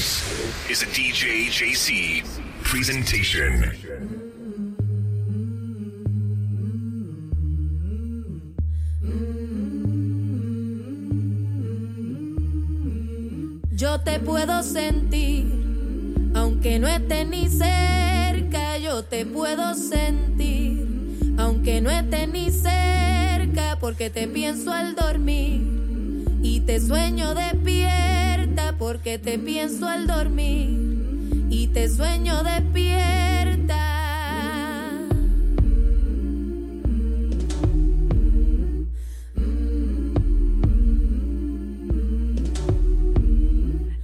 This is a DJ JC presentation. Yo te puedo sentir, aunque no estés ni cerca, yo te puedo sentir, aunque no estés ni cerca, porque te pienso al dormir y te sueño despierta, porque te pienso al dormir y te sueño despierta.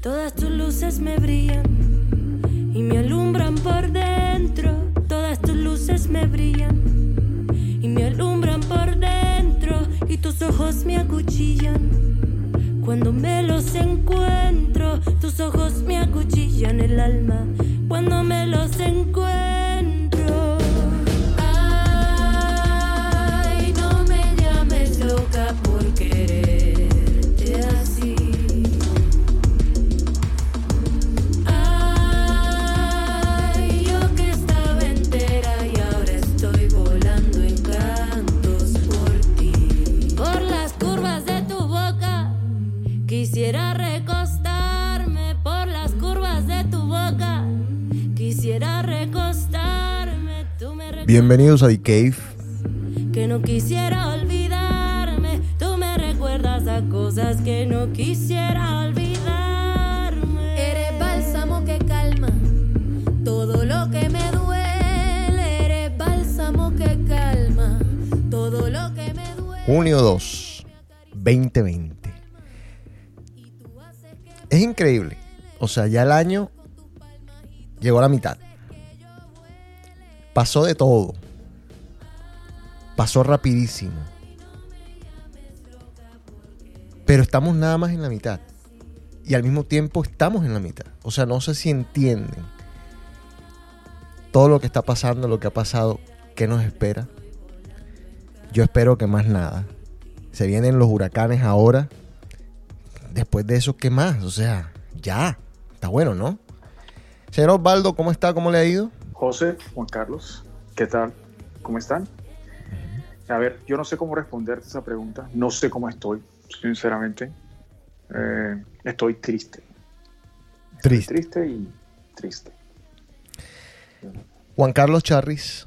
Todas tus luces me brillan y me alumbran por dentro. Todas tus luces me brillan y me alumbran por dentro. Y tus ojos me acuchillan. Cuando me los encuentro, tus ojos me acuchillan el alma. Cuando me los encuentro. Bienvenidos a The Cave. que no quisiera olvidarme. Tú me recuerdas a cosas que no quisiera olvidarme. Eres bálsamo que calma todo lo que me duele. Eres bálsamo que calma todo lo que me duele. Junio 2, 2020. Es increíble. O sea, ya el año llegó a la mitad. Pasó de todo. Pasó rapidísimo. Pero estamos nada más en la mitad. Y al mismo tiempo estamos en la mitad. O sea, no sé si entienden todo lo que está pasando, lo que ha pasado, qué nos espera. Yo espero que más nada. Se vienen los huracanes ahora. Después de eso, ¿qué más? O sea, ya. Está bueno, ¿no? Señor Osvaldo, ¿cómo está? ¿Cómo le ha ido? José, Juan Carlos, ¿qué tal? ¿Cómo están? A ver, yo no sé cómo responderte esa pregunta, no sé cómo estoy, sinceramente. Eh, estoy triste, Triste. triste y triste. Juan Carlos Charris,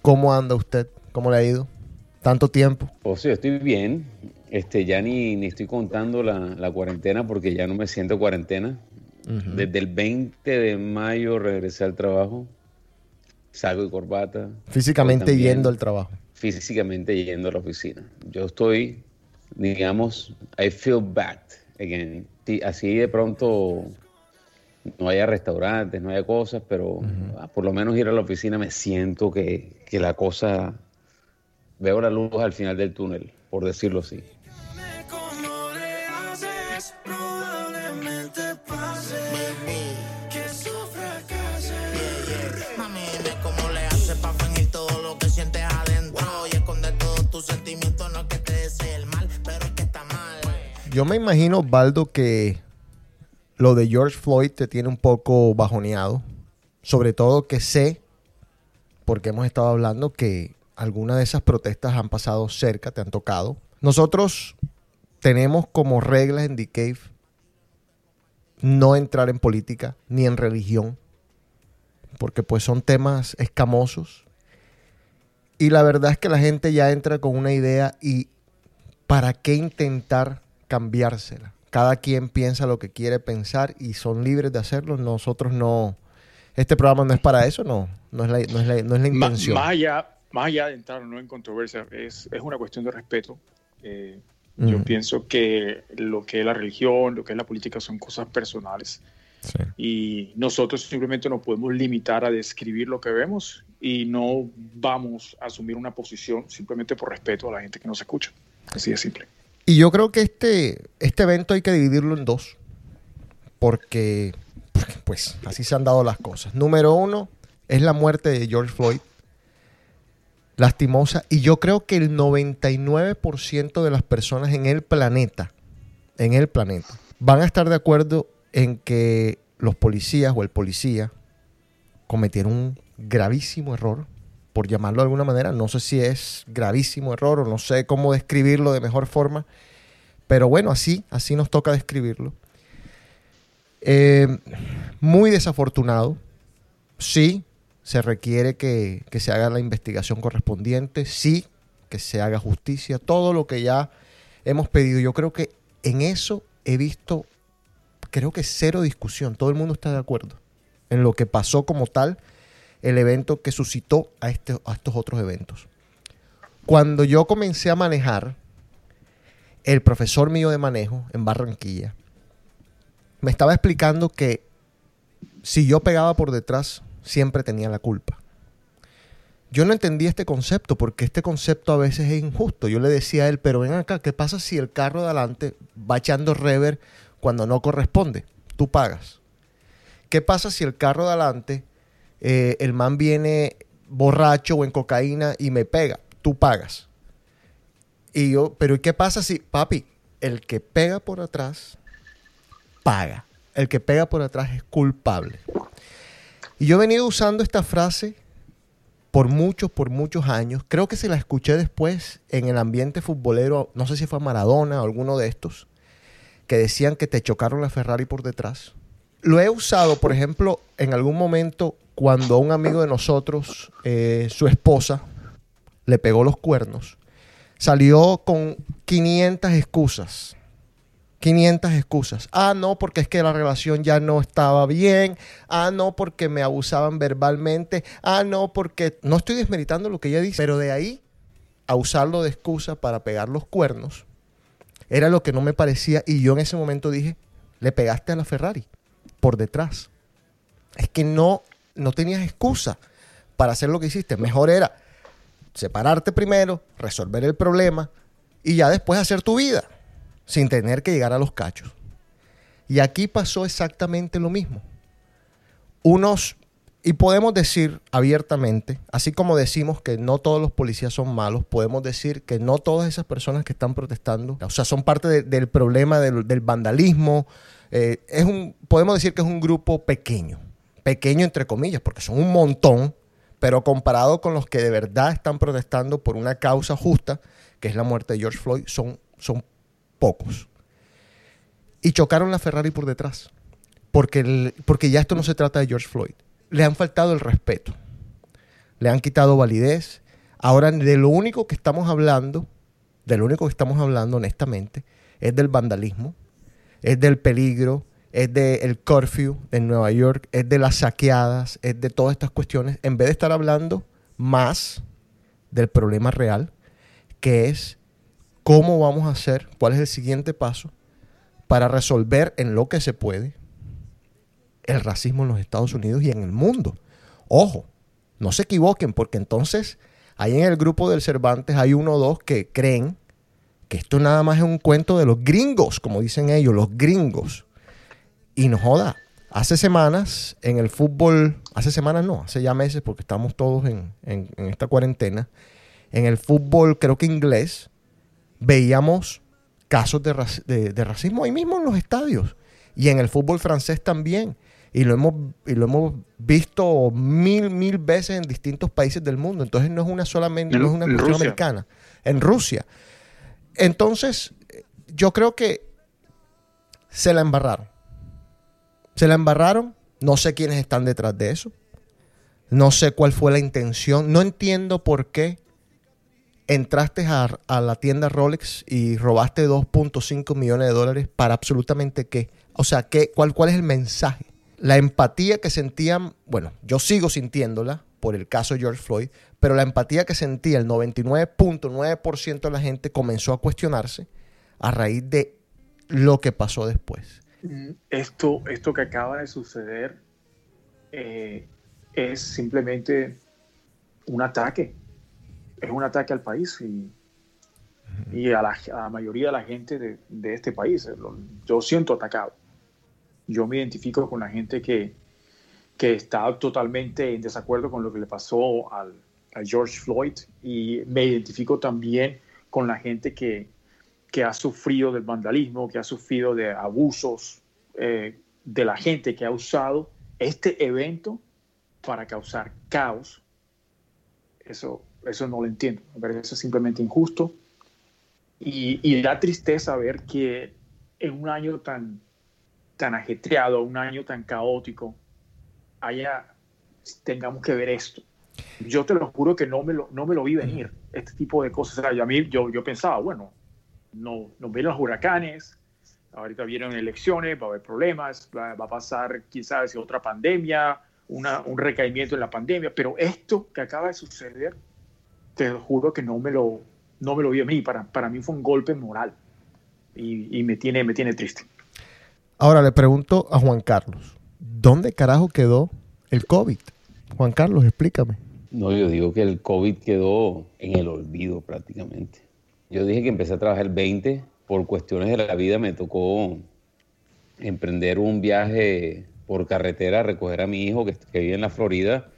¿cómo anda usted? ¿Cómo le ha ido? ¿Tanto tiempo? O sea, estoy bien. Este, ya ni, ni estoy contando la, la cuarentena porque ya no me siento cuarentena. Desde el 20 de mayo regresé al trabajo. Salgo de corbata. Físicamente yendo al trabajo. Físicamente yendo a la oficina. Yo estoy, digamos, I feel back again. Sí, Así de pronto no haya restaurantes, no haya cosas, pero por lo menos ir a la oficina me siento que, que la cosa, veo la luz al final del túnel, por decirlo así. Yo me imagino, Osvaldo, que lo de George Floyd te tiene un poco bajoneado. Sobre todo que sé, porque hemos estado hablando, que algunas de esas protestas han pasado cerca, te han tocado. Nosotros tenemos como reglas en The Cave no entrar en política ni en religión, porque pues son temas escamosos. Y la verdad es que la gente ya entra con una idea y ¿para qué intentar cambiársela? Cada quien piensa lo que quiere pensar y son libres de hacerlo. Nosotros no. Este programa no es para eso, no. No es la, no es la- no es la intención. Más allá, más allá de entrar no en controversia, es, es una cuestión de respeto. Eh, Yo Mm. pienso que lo que es la religión, lo que es la política son cosas personales. Sí. y nosotros simplemente nos podemos limitar a describir lo que vemos y no vamos a asumir una posición simplemente por respeto a la gente que nos escucha. Así de simple. Y yo creo que este, este evento hay que dividirlo en dos. Porque, porque, pues, así se han dado las cosas. Número uno es la muerte de George Floyd. Lastimosa. Y yo creo que el 99% de las personas en el planeta, en el planeta, van a estar de acuerdo en que los policías o el policía cometieron un gravísimo error, por llamarlo de alguna manera. No sé si es gravísimo error o no sé cómo describirlo de mejor forma, pero bueno, así, así nos toca describirlo. Eh, muy desafortunado. Sí, se requiere que, que se haga la investigación correspondiente. Sí, que se haga justicia. Todo lo que ya hemos pedido. Yo creo que en eso he visto, creo que cero discusión. Todo el mundo está de acuerdo en lo que pasó como tal el evento que suscitó a, este, a estos otros eventos. Cuando yo comencé a manejar, el profesor mío de manejo en Barranquilla me estaba explicando que si yo pegaba por detrás, siempre tenía la culpa. Yo no entendía este concepto porque este concepto a veces es injusto. Yo le decía a él, pero ven acá, ¿qué pasa si el carro de adelante va echando rever cuando no corresponde? Tú pagas. ¿Qué pasa si el carro de adelante, eh, el man viene borracho o en cocaína y me pega? Tú pagas. Y yo, pero ¿y qué pasa si, papi, el que pega por atrás, paga? El que pega por atrás es culpable. Y yo he venido usando esta frase por muchos, por muchos años. Creo que se la escuché después en el ambiente futbolero, no sé si fue Maradona o alguno de estos, que decían que te chocaron la Ferrari por detrás. Lo he usado, por ejemplo, en algún momento cuando un amigo de nosotros, eh, su esposa, le pegó los cuernos. Salió con 500 excusas 500 excusas. Ah, no, porque es que la relación ya no estaba bien. Ah, no, porque me abusaban verbalmente. Ah, no, porque no estoy desmeritando lo que ella dice. Pero de ahí a usarlo de excusa para pegar los cuernos, era lo que no me parecía. Y yo en ese momento dije, le pegaste a la Ferrari por detrás. Es que no, no tenías excusa para hacer lo que hiciste. Mejor era separarte primero, resolver el problema y ya después hacer tu vida sin tener que llegar a los cachos. Y aquí pasó exactamente lo mismo. Unos, y podemos decir abiertamente, así como decimos que no todos los policías son malos, podemos decir que no todas esas personas que están protestando, o sea, son parte de- del problema del, del vandalismo. eh, es un, podemos decir que es un grupo pequeño, pequeño entre comillas, porque son un montón, pero comparado con los que de verdad están protestando por una causa justa, que es la muerte de George Floyd, son, son pocos. Y chocaron la Ferrari por detrás. Porque, el- porque ya esto no se trata de George Floyd. Le han faltado el respeto. Le han quitado validez. Ahora, de lo único que estamos hablando, de lo único que estamos hablando honestamente, es del vandalismo, es del peligro, es del curfew en Nueva York, es de las saqueadas, es de todas estas cuestiones, en vez de estar hablando más del problema real, que es cómo vamos a hacer, cuál es el siguiente paso para resolver en lo que se puede el racismo en los Estados Unidos y en el mundo. Ojo, no se equivoquen, porque entonces ahí en el grupo del Cervantes hay uno o dos que creen que esto nada más es un cuento de los gringos, como dicen ellos, los gringos. Y no joda, hace semanas en el fútbol, hace semanas no, hace ya meses, porque estamos todos en, en- en esta cuarentena, en el fútbol creo que inglés, veíamos casos de, de- de racismo ahí mismo en los estadios. Y en el fútbol francés también. Y lo hemos, y lo hemos visto mil, mil veces en distintos países del mundo. Entonces no es una solamente, En- no es una cuestión Rusia. americana. En Rusia. Entonces, yo creo que se la embarraron. Se la embarraron. No sé quiénes están detrás de eso. No sé cuál fue la intención. No entiendo por qué entraste a, la tienda Rolex y robaste 2.5 millones de dólares para absolutamente qué. O sea, ¿qué, cuál, ¿cuál es el mensaje? La empatía que sentían, bueno, yo sigo sintiéndola por el caso George Floyd, pero la empatía que sentía el 99.9% de la gente comenzó a cuestionarse a raíz de lo que pasó después. Esto, esto que acaba de suceder eh, es simplemente un ataque. Es un ataque al país y, y a, la, a la mayoría de la gente de, de este país. Lo- Yo siento atacado. Yo me identifico con la gente que, que está totalmente en desacuerdo con lo que le pasó al, a George Floyd y me identifico también con la gente que, que ha sufrido del vandalismo, que ha sufrido de abusos eh, de la gente que ha usado este evento para causar caos, eso, eso no lo entiendo. Me parece simplemente injusto. Y, da tristeza ver que en un año tan, tan ajetreado, un año tan caótico, haya, tengamos que ver esto. Yo te lo juro que no me lo, no me lo vi venir, este tipo de cosas. O sea, yo, a mí, yo, yo pensaba, bueno, no, nos vienen los huracanes, ahorita vienen elecciones, va a haber problemas, va, va a pasar quizás otra pandemia, una, un recaimiento en la pandemia, pero esto que acaba de suceder, te juro que no me lo, no me lo vi a mí, para, para mí fue un golpe moral y, y me, tiene, me tiene triste. Ahora le pregunto a Juan Carlos, ¿dónde carajo quedó el COVID? Juan Carlos, explícame. No, yo digo que el COVID quedó en el olvido prácticamente. Yo dije que empecé a trabajar el 20, por cuestiones de la vida me tocó emprender un viaje por carretera a recoger a mi hijo que, que vive en la Florida.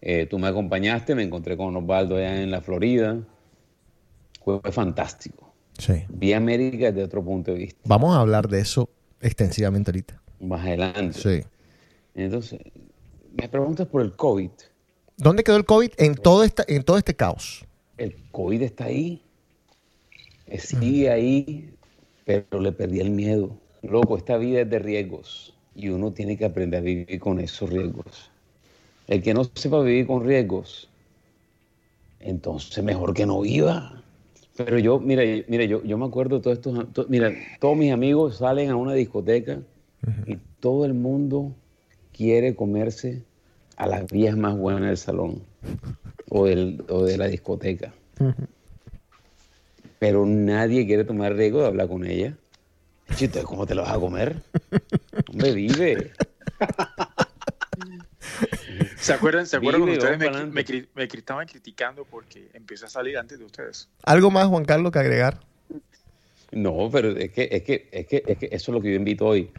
Eh, tú me acompañaste, me encontré con Osvaldo allá en la Florida. Fue, fue fantástico. Sí. Vi América desde otro punto de vista. Vamos a hablar de eso extensivamente ahorita. Más adelante. Sí. Entonces, me preguntas por el COVID. ¿Dónde quedó el COVID en todo, esta, en todo este caos? El COVID está ahí. Sigue ahí, pero le perdí el miedo. Loco, esta vida es de riesgos y uno tiene que aprender a vivir con esos riesgos. El que no sepa vivir con riesgos, entonces mejor que no viva. Pero yo, mira, mira yo, yo me acuerdo de todos estos, to- mira, todos mis amigos salen a una discoteca y todo el mundo quiere comerse a las vías más buenas del salón o, del, o de la discoteca. Pero nadie quiere tomar riesgo de hablar con ella. Chito, ¿cómo te lo vas a comer? Hombre, vive. ¿Se acuerdan, ¿se acuerdan Vive, cuando ustedes me, me me estaban criticando porque empecé a salir antes de ustedes? ¿Algo más, Juan Carlos, que agregar? No, pero es que, es que, es que, es que eso es lo que yo invito hoy.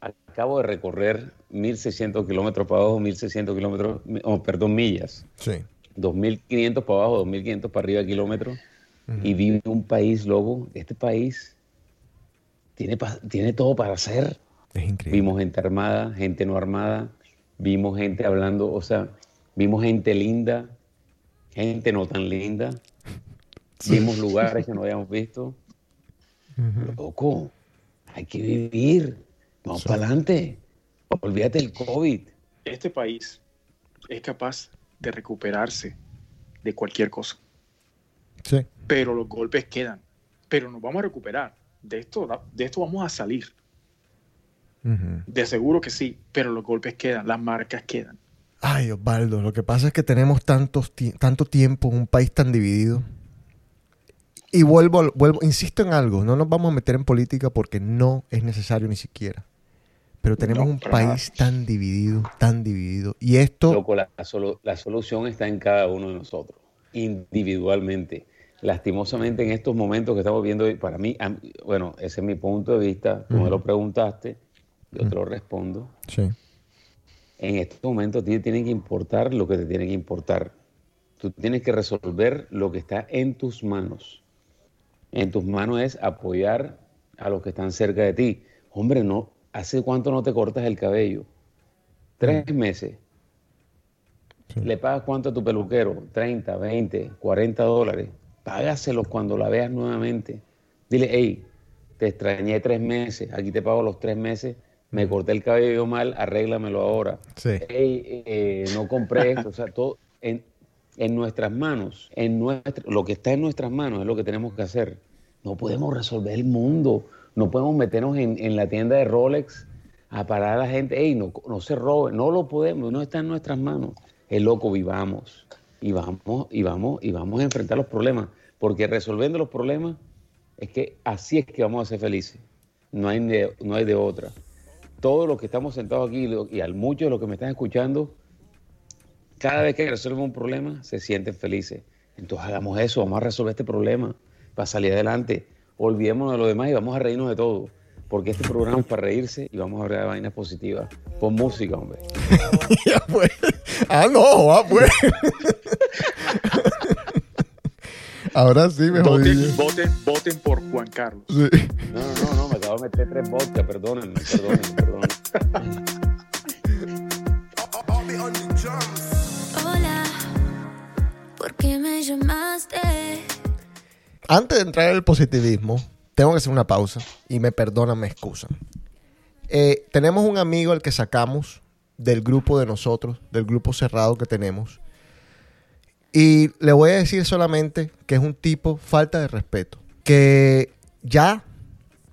Acabo de recorrer 1.600 kilómetros para abajo, 1.600 kilómetros, oh, perdón, millas. Sí. 2.500 para abajo, 2.500 para arriba kilómetros. Y vive un país, loco. Este país tiene, tiene todo para hacer. Es increíble. Vimos gente armada, gente no armada, vimos gente hablando, o sea, vimos gente linda, gente no tan linda, vimos lugares que no habíamos visto. Loco, hay que vivir, vamos para adelante, olvídate del COVID. Este país es capaz de recuperarse de cualquier cosa, Sí. Pero los golpes quedan. Pero nos vamos a recuperar. De esto, de esto vamos a salir. De seguro que sí, pero los golpes quedan, las marcas quedan. Ay, Osvaldo, lo que pasa es que tenemos tantos ti- tanto tiempo en un país tan dividido. Y vuelvo, vuelvo, insisto en algo, no nos vamos a meter en política porque no es necesario ni siquiera. Pero tenemos No, un país tan dividido, tan dividido. Y esto, Loco, la, la solu- la solución está en cada uno de nosotros, individualmente. Lastimosamente en estos momentos que estamos viendo, para mí, bueno, ese es mi punto de vista, tú me lo preguntaste, yo te lo respondo. sí, En estos momentos te tiene que importar lo que te tiene que importar. Tú tienes que resolver lo que está en tus manos. En tus manos es apoyar a los que están cerca de ti. Hombre, no, ¿hace cuánto no te cortas el cabello? Tres meses. Sí. ¿Le pagas cuánto a tu peluquero? 30, 20, 40 dólares. Págaselos cuando la veas nuevamente. Dile, hey, te extrañé tres meses, aquí te pago los tres meses, me corté el cabello mal, arréglamelo ahora. sí. Hey, eh, no compré esto, o sea, todo en, en nuestras manos, en lo que está en nuestras manos es lo que tenemos que hacer. No podemos resolver el mundo, no podemos meternos en, en la tienda de Rolex a parar a la gente, hey, no, no se robe, no lo podemos, no está en nuestras manos. Es loco, vivamos y vamos y vamos y vamos a enfrentar los problemas, porque resolviendo los problemas es que así es que vamos a ser felices. No hay de, no hay de otra. Todos los que estamos sentados aquí y al muchos de los que me están escuchando, cada vez que resuelven un problema se sienten felices. Entonces hagamos eso, vamos a resolver este problema para salir adelante. Olvidémonos de lo demás y vamos a reírnos de todo. Porque este programa es para reírse y vamos a hablar de vainas positivas. Pon música, hombre. Ya pues. Ah, no, ah, pues. Ahora sí me. Voten, voten, voten por Juan Carlos. Sí. No, no, no, no, me acabo de meter tres vodka, perdónenme, perdónenme, perdónenme. Hola, ¿por qué me llamaste? Antes de entrar en el positivismo, tengo que hacer una pausa y me perdonan, me excusan. Eh, tenemos un amigo al que sacamos del grupo de nosotros, del grupo cerrado que tenemos. Y le voy a decir solamente que es un tipo falta de respeto. Que ya,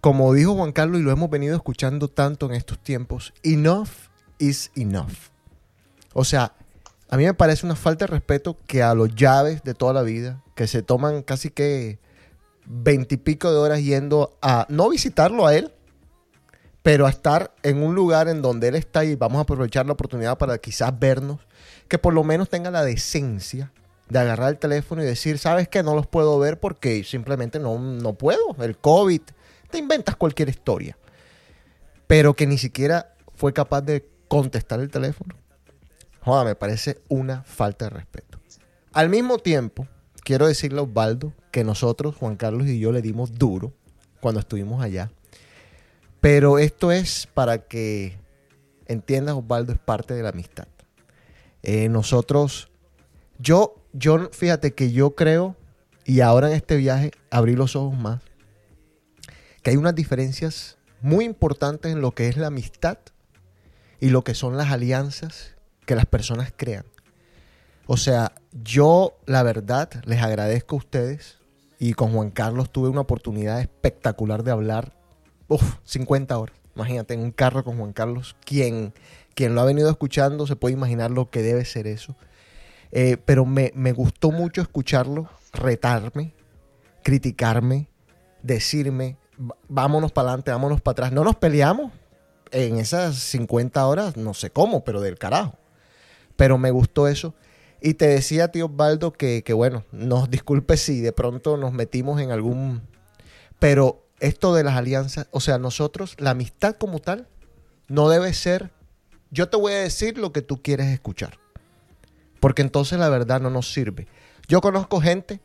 como dijo Juan Carlos y lo hemos venido escuchando tanto en estos tiempos, enough is enough. O sea, a mí me parece una falta de respeto que a los llaves de toda la vida, que se toman casi que veintipico de horas yendo a no visitarlo a él, pero a estar en un lugar en donde él está y vamos a aprovechar la oportunidad para quizás vernos, que por lo menos tenga la decencia de agarrar el teléfono y decir, sabes que no los puedo ver porque simplemente no, no puedo, el COVID, te inventas cualquier historia, pero que ni siquiera fue capaz de contestar el teléfono. Joda, me parece una falta de respeto. Al mismo tiempo, quiero decirle a Osvaldo que nosotros, Juan Carlos y yo, le dimos duro cuando estuvimos allá. Pero esto es para que entiendas, Osvaldo, es parte de la amistad. Eh, nosotros, yo, yo, fíjate que yo creo, y ahora en este viaje abrí los ojos más, que hay unas diferencias muy importantes en lo que es la amistad y lo que son las alianzas que las personas crean. O sea, yo la verdad les agradezco a ustedes y con Juan Carlos tuve una oportunidad espectacular de hablar, uf, 50 horas. Imagínate, en un carro con Juan Carlos, quien, quien lo ha venido escuchando se puede imaginar lo que debe ser eso. Eh, pero me, me gustó mucho escucharlo, retarme, criticarme, decirme, "Va- vámonos para adelante, vámonos para atrás. No nos peleamos en esas 50 horas, no sé cómo, pero del carajo. Pero me gustó eso. Y te decía, tío Osvaldo, que, que bueno, nos disculpe si de pronto nos metimos en algún... Pero esto de las alianzas, o sea, nosotros, la amistad como tal, no debe ser, yo te voy a decir lo que tú quieres escuchar. Porque entonces la verdad no nos sirve. Yo conozco gente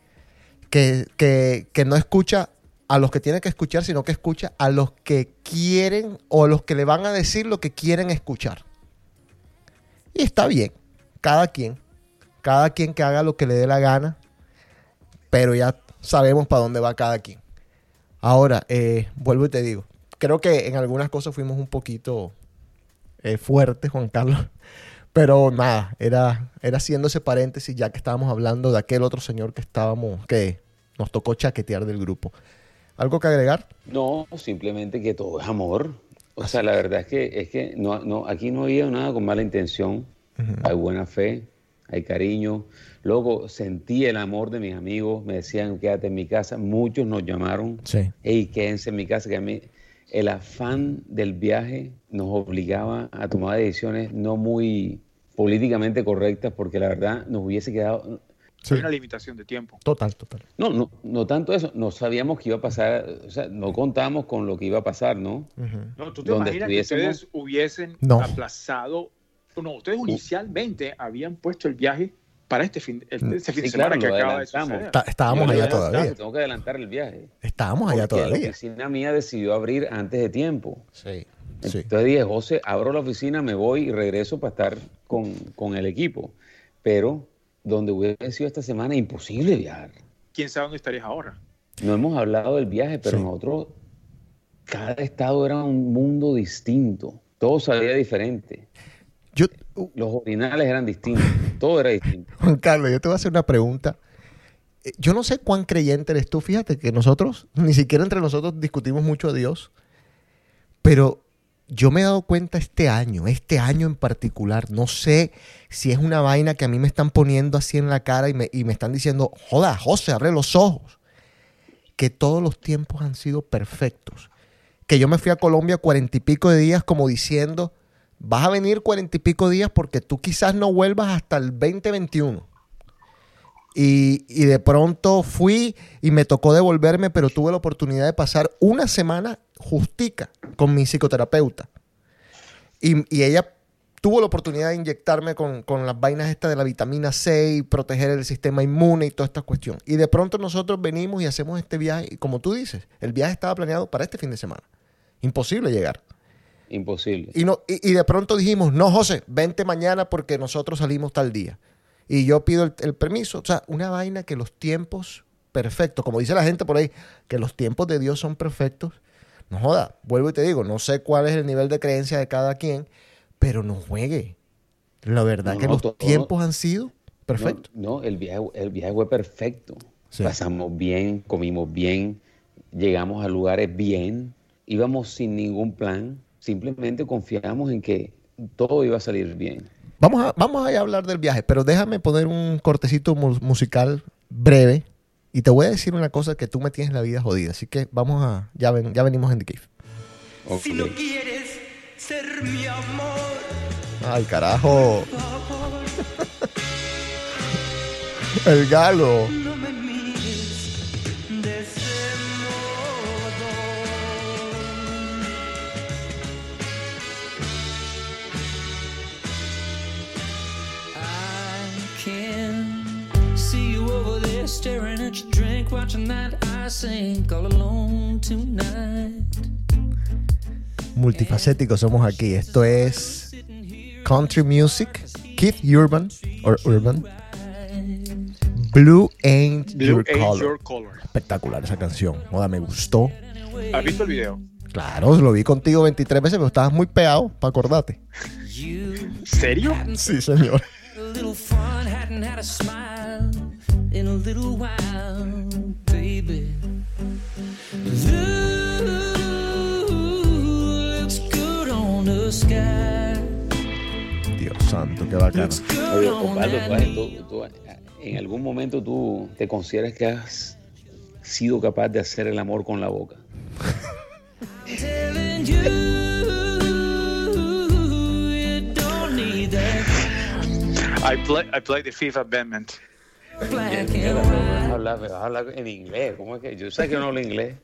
que, que, que no escucha a los que tiene que escuchar, sino que escucha a los que quieren o a los que le van a decir lo que quieren escuchar. Y está bien, cada quien, cada quien que haga lo que le dé la gana, pero ya sabemos para dónde va cada quien. Ahora, eh, vuelvo y te digo, creo que en algunas cosas fuimos un poquito eh, fuertes, Juan Carlos, pero nada, era, era haciendo ese paréntesis ya que estábamos hablando de aquel otro señor que estábamos, que nos tocó chaquetear del grupo. ¿Algo que agregar? No, simplemente que todo es amor. O sea, la verdad es que, es que no, no, aquí no había nada con mala intención. Hay buena fe, hay cariño. Luego sentí el amor de mis amigos, me decían quédate en mi casa. Muchos nos llamaron, Sí. hey, quédense en mi casa. Que a mí el afán del viaje nos obligaba a tomar decisiones no muy políticamente correctas porque la verdad nos hubiese quedado... Sí. Hay una limitación de tiempo. Total, total. No, no, no tanto eso, no sabíamos que iba a pasar, o sea, no contábamos con lo que iba a pasar, ¿no? Ujú. No, ¿Tú te Donde imaginas que ustedes hubiesen No. aplazado? No, ustedes inicialmente habían puesto el viaje para este fin, el- este fin de semana claro, que acaba de adelantamos. suceder. Está- estábamos Yo allá todavía. Tengo que adelantar el viaje. Estábamos allá porque La todavía. oficina mía decidió abrir antes de tiempo. Sí. Sí. Entonces dije, José, abro la oficina, me voy y regreso para estar con, con el equipo. Pero donde hubiese sido esta semana, imposible viajar. ¿Quién sabe dónde estarías ahora? No hemos hablado del viaje, pero Sí. nosotros, cada estado era un mundo distinto. Todo salía diferente. Yo, uh, Los orinales eran distintos. Todo era distinto. Juan Carlos, yo te voy a hacer una pregunta. Eh, Yo no sé cuán creyente eres tú. Fíjate que nosotros, ni siquiera entre nosotros discutimos mucho a Dios. Pero yo me he dado cuenta este año, este año en particular, no sé si es una vaina que a mí me están poniendo así en la cara y me, y me están diciendo, joda, José, abre los ojos. Que todos los tiempos han sido perfectos. Que yo me fui a Colombia cuarenta y pico de días como diciendo, vas a venir cuarenta y pico días porque tú quizás no vuelvas hasta el 2021. Y, y de pronto fui y me tocó devolverme, pero tuve la oportunidad de pasar una semana justica con mi psicoterapeuta. Y, y ella tuvo la oportunidad de inyectarme con, con las vainas estas de la vitamina C y proteger el sistema inmune y toda esta cuestión. Y de pronto nosotros venimos y hacemos este viaje. Y como tú dices, el viaje estaba planeado para este fin de semana. Imposible llegar. imposible. Y, no, y, y de pronto dijimos, no, José, vente mañana porque nosotros salimos tal día. Y yo pido el, el permiso. O sea, una vaina que los tiempos perfectos, como dice la gente por ahí, que los tiempos de Dios son perfectos. No joda, vuelvo y te digo, no sé cuál es el nivel de creencia de cada quien, pero no juegue. La verdad No, que no, los todo- tiempos han sido perfectos. No, no, el, viaje, el viaje fue perfecto. Sí. Pasamos bien, comimos bien, llegamos a lugares bien, íbamos sin ningún plan, simplemente confiamos en que todo iba a salir bien. Vamos a, vamos a hablar del viaje, pero déjame poner un cortecito mu- musical breve y te voy a decir una cosa que tú me tienes la vida jodida. Así que vamos a, ya, ven- ya venimos en The Cave. Ok. Si no quieres ser mi amor, Ay, carajo. El galo. Drink, watching that I sink all alone tonight. Multifacéticos somos aquí. Esto es Country Music, Keith Urban, or Urban. Blue Ain't Blue Your Ain't Color. Your Color. Espectacular esa canción. Joda, me gustó. ¿Has visto el video? Claro, lo vi contigo 23 veces, pero estabas muy pegado, para acordarte. ¿Serio? Sí, señor. In a little while, baby. Blue looks good on the sky. Dios santo, qué good Oye, on Osvaldo, tú en algún momento tú te consideras que has sido capaz de hacer el amor con la boca. I play, I play the Fifth Amendment. Me vas a white. hablar, me vas a hablar en inglés. ¿Cómo es que? Yo sé que no hablo inglés.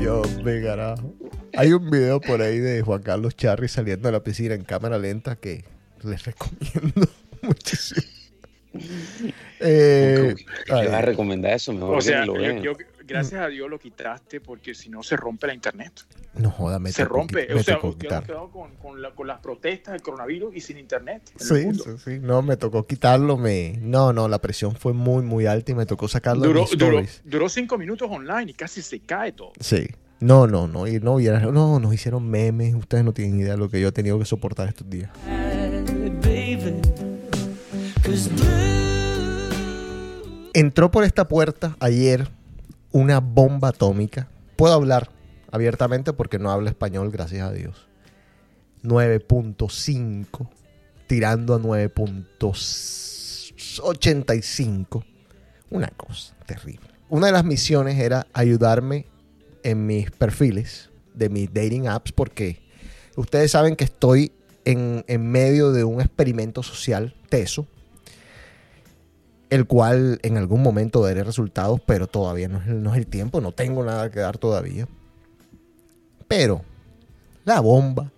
Yo, me carajo. Hay un video por ahí de Juan Carlos Charri saliendo de la piscina en cámara lenta que les recomiendo muchísimo. Eh, ¿Qué ay, vas a recomendar eso? Mejor O que sea, lo yo- vean. yo- gracias a Dios lo quitaste porque si no se rompe la internet. no joda, me se rompe. O sea, quitar. quedado con, con, la- con las protestas del coronavirus y sin internet. Sí, sí, sí. No, me tocó quitarlo. Me... No, no, la presión fue muy, muy alta y me tocó sacarlo de Duró, mis duró, duró cinco minutos online y casi se cae todo. Sí. No, no, no. Y no, hubiera- no, nos hicieron memes. Ustedes no tienen idea de lo que yo he tenido que soportar estos días. Entró por esta puerta ayer una bomba atómica. Puedo hablar abiertamente porque no hablo español, gracias a Dios. 9.5 tirando a 9.85. Una cosa terrible. Una de las misiones era ayudarme en mis perfiles de mis dating apps porque ustedes saben que estoy en, en medio de un experimento social teso el cual en algún momento daré resultados, pero todavía no es, el- no es el tiempo, no tengo nada que dar todavía. Pero la bomba,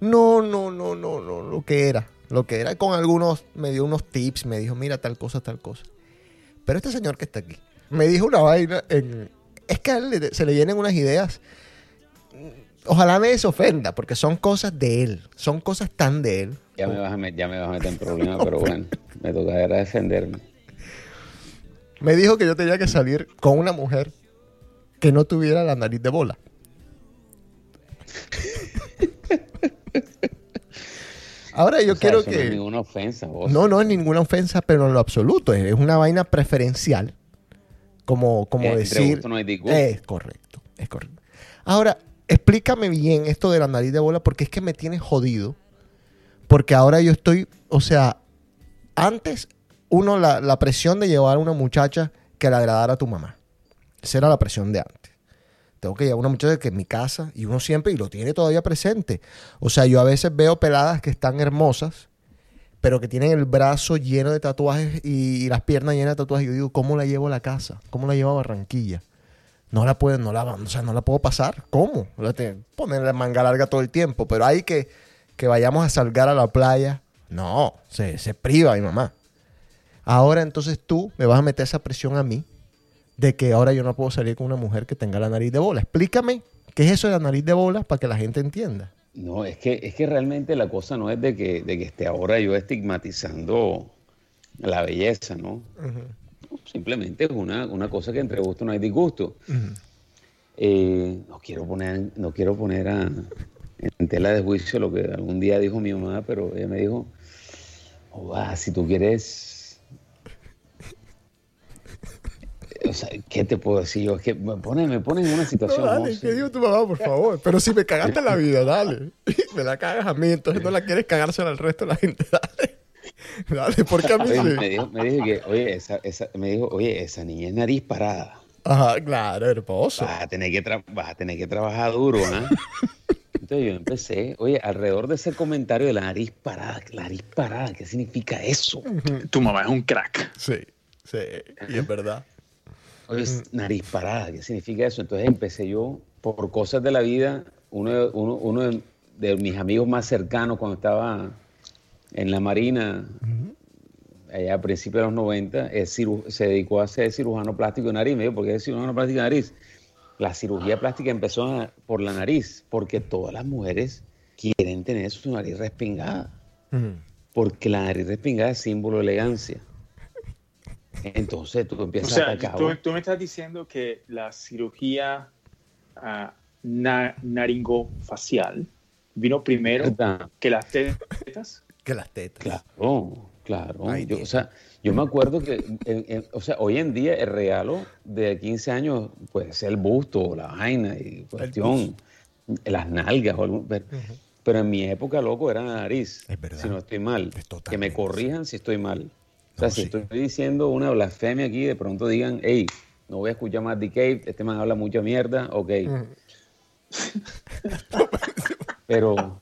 no, no, no, no, no, lo que era, lo que era con algunos, me dio unos tips, me dijo, mira tal cosa, tal cosa. Pero este señor que está aquí, me dijo una vaina, en- es que a él se le vienen unas ideas, ojalá nadie se ofenda, porque son cosas de él, son cosas tan de él. Ya me, vas a met- ya me vas a meter en problemas, pero bueno, me tocará defenderme. Me dijo que yo tenía que salir con una mujer que no tuviera la nariz de bola. Ahora yo O sea, quiero eso No es que... ninguna ofensa, vos. No, no es ninguna ofensa, pero en lo absoluto. Es una vaina preferencial. Como, como decir... no. Es correcto, es correcto. Ahora, explícame bien esto de la nariz de bola, porque es que me tiene jodido. Porque ahora yo estoy, o sea, antes uno la, la presión de llevar a una muchacha que le agradara a tu mamá. Esa era la presión de antes. Tengo que llevar una muchacha que en mi casa, y uno siempre, y lo tiene todavía presente. O sea, yo a veces veo peladas que están hermosas, pero que tienen el brazo lleno de tatuajes y, las piernas llenas de tatuajes. Yo digo, ¿cómo la llevo a la casa? ¿Cómo la llevo a Barranquilla? No la puedo, no la, o sea, no la puedo pasar. ¿Cómo? La te- Ponerle manga larga todo el tiempo. Pero hay que, que vayamos a salgar a la playa. No, se, se priva mi mamá. Ahora entonces tú me vas a meter esa presión a mí de que ahora yo no puedo salir con una mujer que tenga la nariz de bola. Explícame qué es eso de la nariz de bola para que la gente entienda. No, es que, es que realmente la cosa no es de que, de que esté ahora yo estigmatizando la belleza, ¿no? Simplemente es una, una cosa que entre gusto no hay disgusto. Eh, no quiero poner, no quiero poner a- en tela de juicio lo que algún día dijo mi mamá, pero ella me dijo, "Oba, si tú quieres, o sea, ¿qué te puedo decir yo? Es que me pone, me pone en una situación. dale, José. ¿qué dijo tu mamá, por favor? Pero si me cagaste la vida, dale. Me la cagas a mí, entonces no la quieres cagársela al resto de la gente, dale. Dale, porque a mí Oye, sí. me, dijo, me dijo que, oye, esa, esa, me dijo, oye, esa niña es nariz parada. Ajá, claro, hermoso. Vas a tener que, vas a tener que trabajar duro, ¿ah? Yo empecé, oye, alrededor de ese comentario de la nariz parada, la nariz parada, ¿qué significa eso? Tu mamá es un crack. Sí, sí, y es verdad. Oye, nariz parada, ¿qué significa eso? Entonces empecé yo, por cosas de la vida, uno, de- uno, uno de, de mis amigos más cercanos cuando estaba en la Marina, allá a principios de los 90, es ciru- se dedicó a ser cirujano plástico de nariz. Me dijo, ¿por qué es cirujano plástico de nariz? La cirugía plástica empezó a- por la nariz, porque todas las mujeres quieren tener su nariz respingada, porque la nariz respingada es símbolo de elegancia. Entonces tú O empiezas sea, a atacar. tú, tú me estás diciendo que la cirugía ah, na- naringofacial vino primero ¿Verdad? que las tetas. Que las tetas. Claro, claro. Ay, Yo, Dios. o sea, yo me acuerdo que, en- en- o sea, hoy en día el regalo de 15 años puede ser el busto, la vaina y cuestión, las nalgas, o algún- pero, pero en mi época, loco, era la nariz. Es verdad. Si no estoy mal. Es Que me corrijan si estoy mal. O sea, No, si sí. estoy diciendo una blasfemia aquí, de pronto digan, hey, no voy a escuchar más Decay, este man habla mucha mierda, ok. Pero.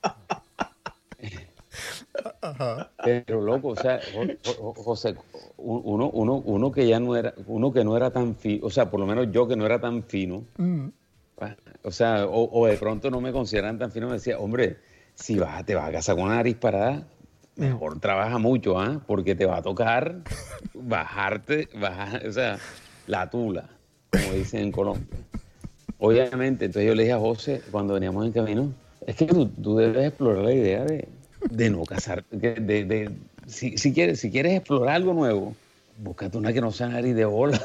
Pero loco, o sea, Jo- Jo- José, uno, uno, uno que ya no era, uno que no era tan fino, o sea, por lo menos yo que no era tan fino, o sea, o, o de pronto no me consideran tan fino, me decía, hombre, si vas, te vas a casar con una nariz parada, mejor trabaja mucho, ¿ah? Porque te va a tocar bajarte, bajar, o sea, la tula, como dicen en Colombia. Obviamente, entonces yo le dije a José, cuando veníamos en camino, es que tú, tú debes explorar la idea de, de no casar, de, de- de- si, si quieres, si quieres explorar algo nuevo, búscate una que no sea nariz de bola.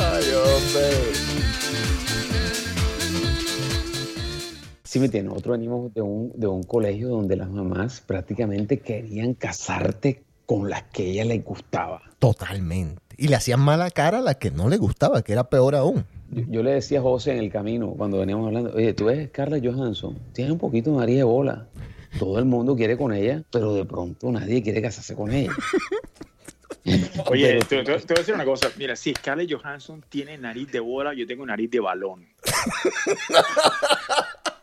Ay, hombre. Sí, me tiene. Nosotros venimos de un, de un colegio donde las mamás prácticamente querían casarte con las que a ella les gustaba. Totalmente. Y le hacían mala cara a la que no le gustaba, que era peor aún. Yo, yo le decía a José en el camino, cuando veníamos hablando, oye, tú ves Carla Johansson, tiene un poquito de nariz de bola. Todo el mundo quiere con ella, pero de pronto nadie quiere casarse con ella. Oye, te- te voy a decir una cosa. Mira, si Scarlett Johansson tiene nariz de bola, yo tengo nariz de balón.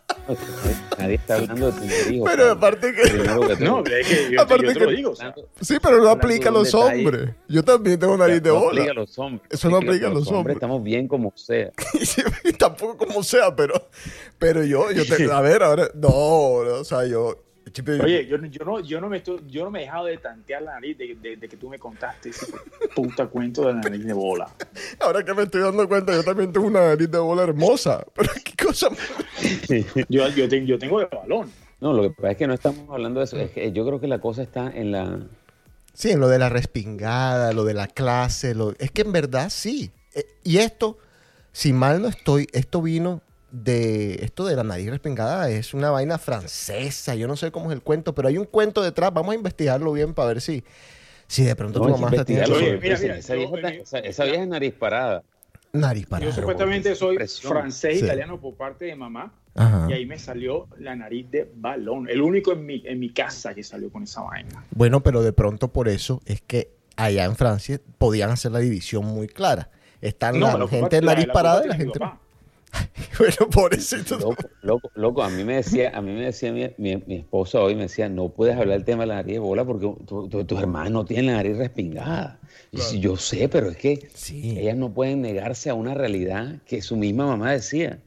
Nadie está hablando de tu nariz. Pero aparte que... Que. No, es que yo, Aparte yo te que- lo digo. o sea, Sí, pero no aplica a los detalle. hombres. Yo también tengo nariz de No bola. aplica a los hombres. Eso no aplica a los los hombres. Estamos bien como sea. Y tampoco como sea, pero, pero yo, yo te, a ver, ahora, no, no, o sea, yo, chipe, Oye, yo, yo, no, yo, no me estoy, yo no me he dejado de tantear la nariz de, de- de que tú me contaste ese puta cuento de la nariz de bola. ahora que me estoy dando cuenta, yo también tengo una nariz de bola hermosa, pero qué cosa Yo, yo, te- yo tengo de balón. No, lo que pasa es que no estamos hablando de eso. Es que yo creo que la cosa está en la. Sí, en lo de la respingada, lo de la clase, lo, es que en verdad sí. Eh, Y esto, si mal no estoy, esto vino de, esto de la nariz respingada es una vaina francesa, yo no sé cómo es el cuento, pero hay un cuento detrás, vamos a investigarlo bien para ver si, si de pronto No, tu mamá está tiene investigarlo, Oye, porque mira, esa- mira, esa, vieja, yo- esa, esa vieja es nariz parada. nariz para Yo supuestamente soy francés Sí. italiano por parte de mamá. Ajá. Y ahí me salió la nariz de balón. El único en mi, en mi casa que salió con esa vaina. Bueno, pero de pronto por eso es que allá en Francia podían hacer la división muy clara. Están la la gente de nariz la parada y la gente... papá. Bueno, pobrecito. Loco, loco, loco, a mí me decía, a mí me decía mi, mi- mi esposa hoy, me decía, no puedes hablar del tema de la nariz de bola porque tu- tu- tus hermanas no tienen la nariz respingada. Y si yo sé, pero es que Sí. ellas no pueden negarse a una realidad que su misma mamá decía.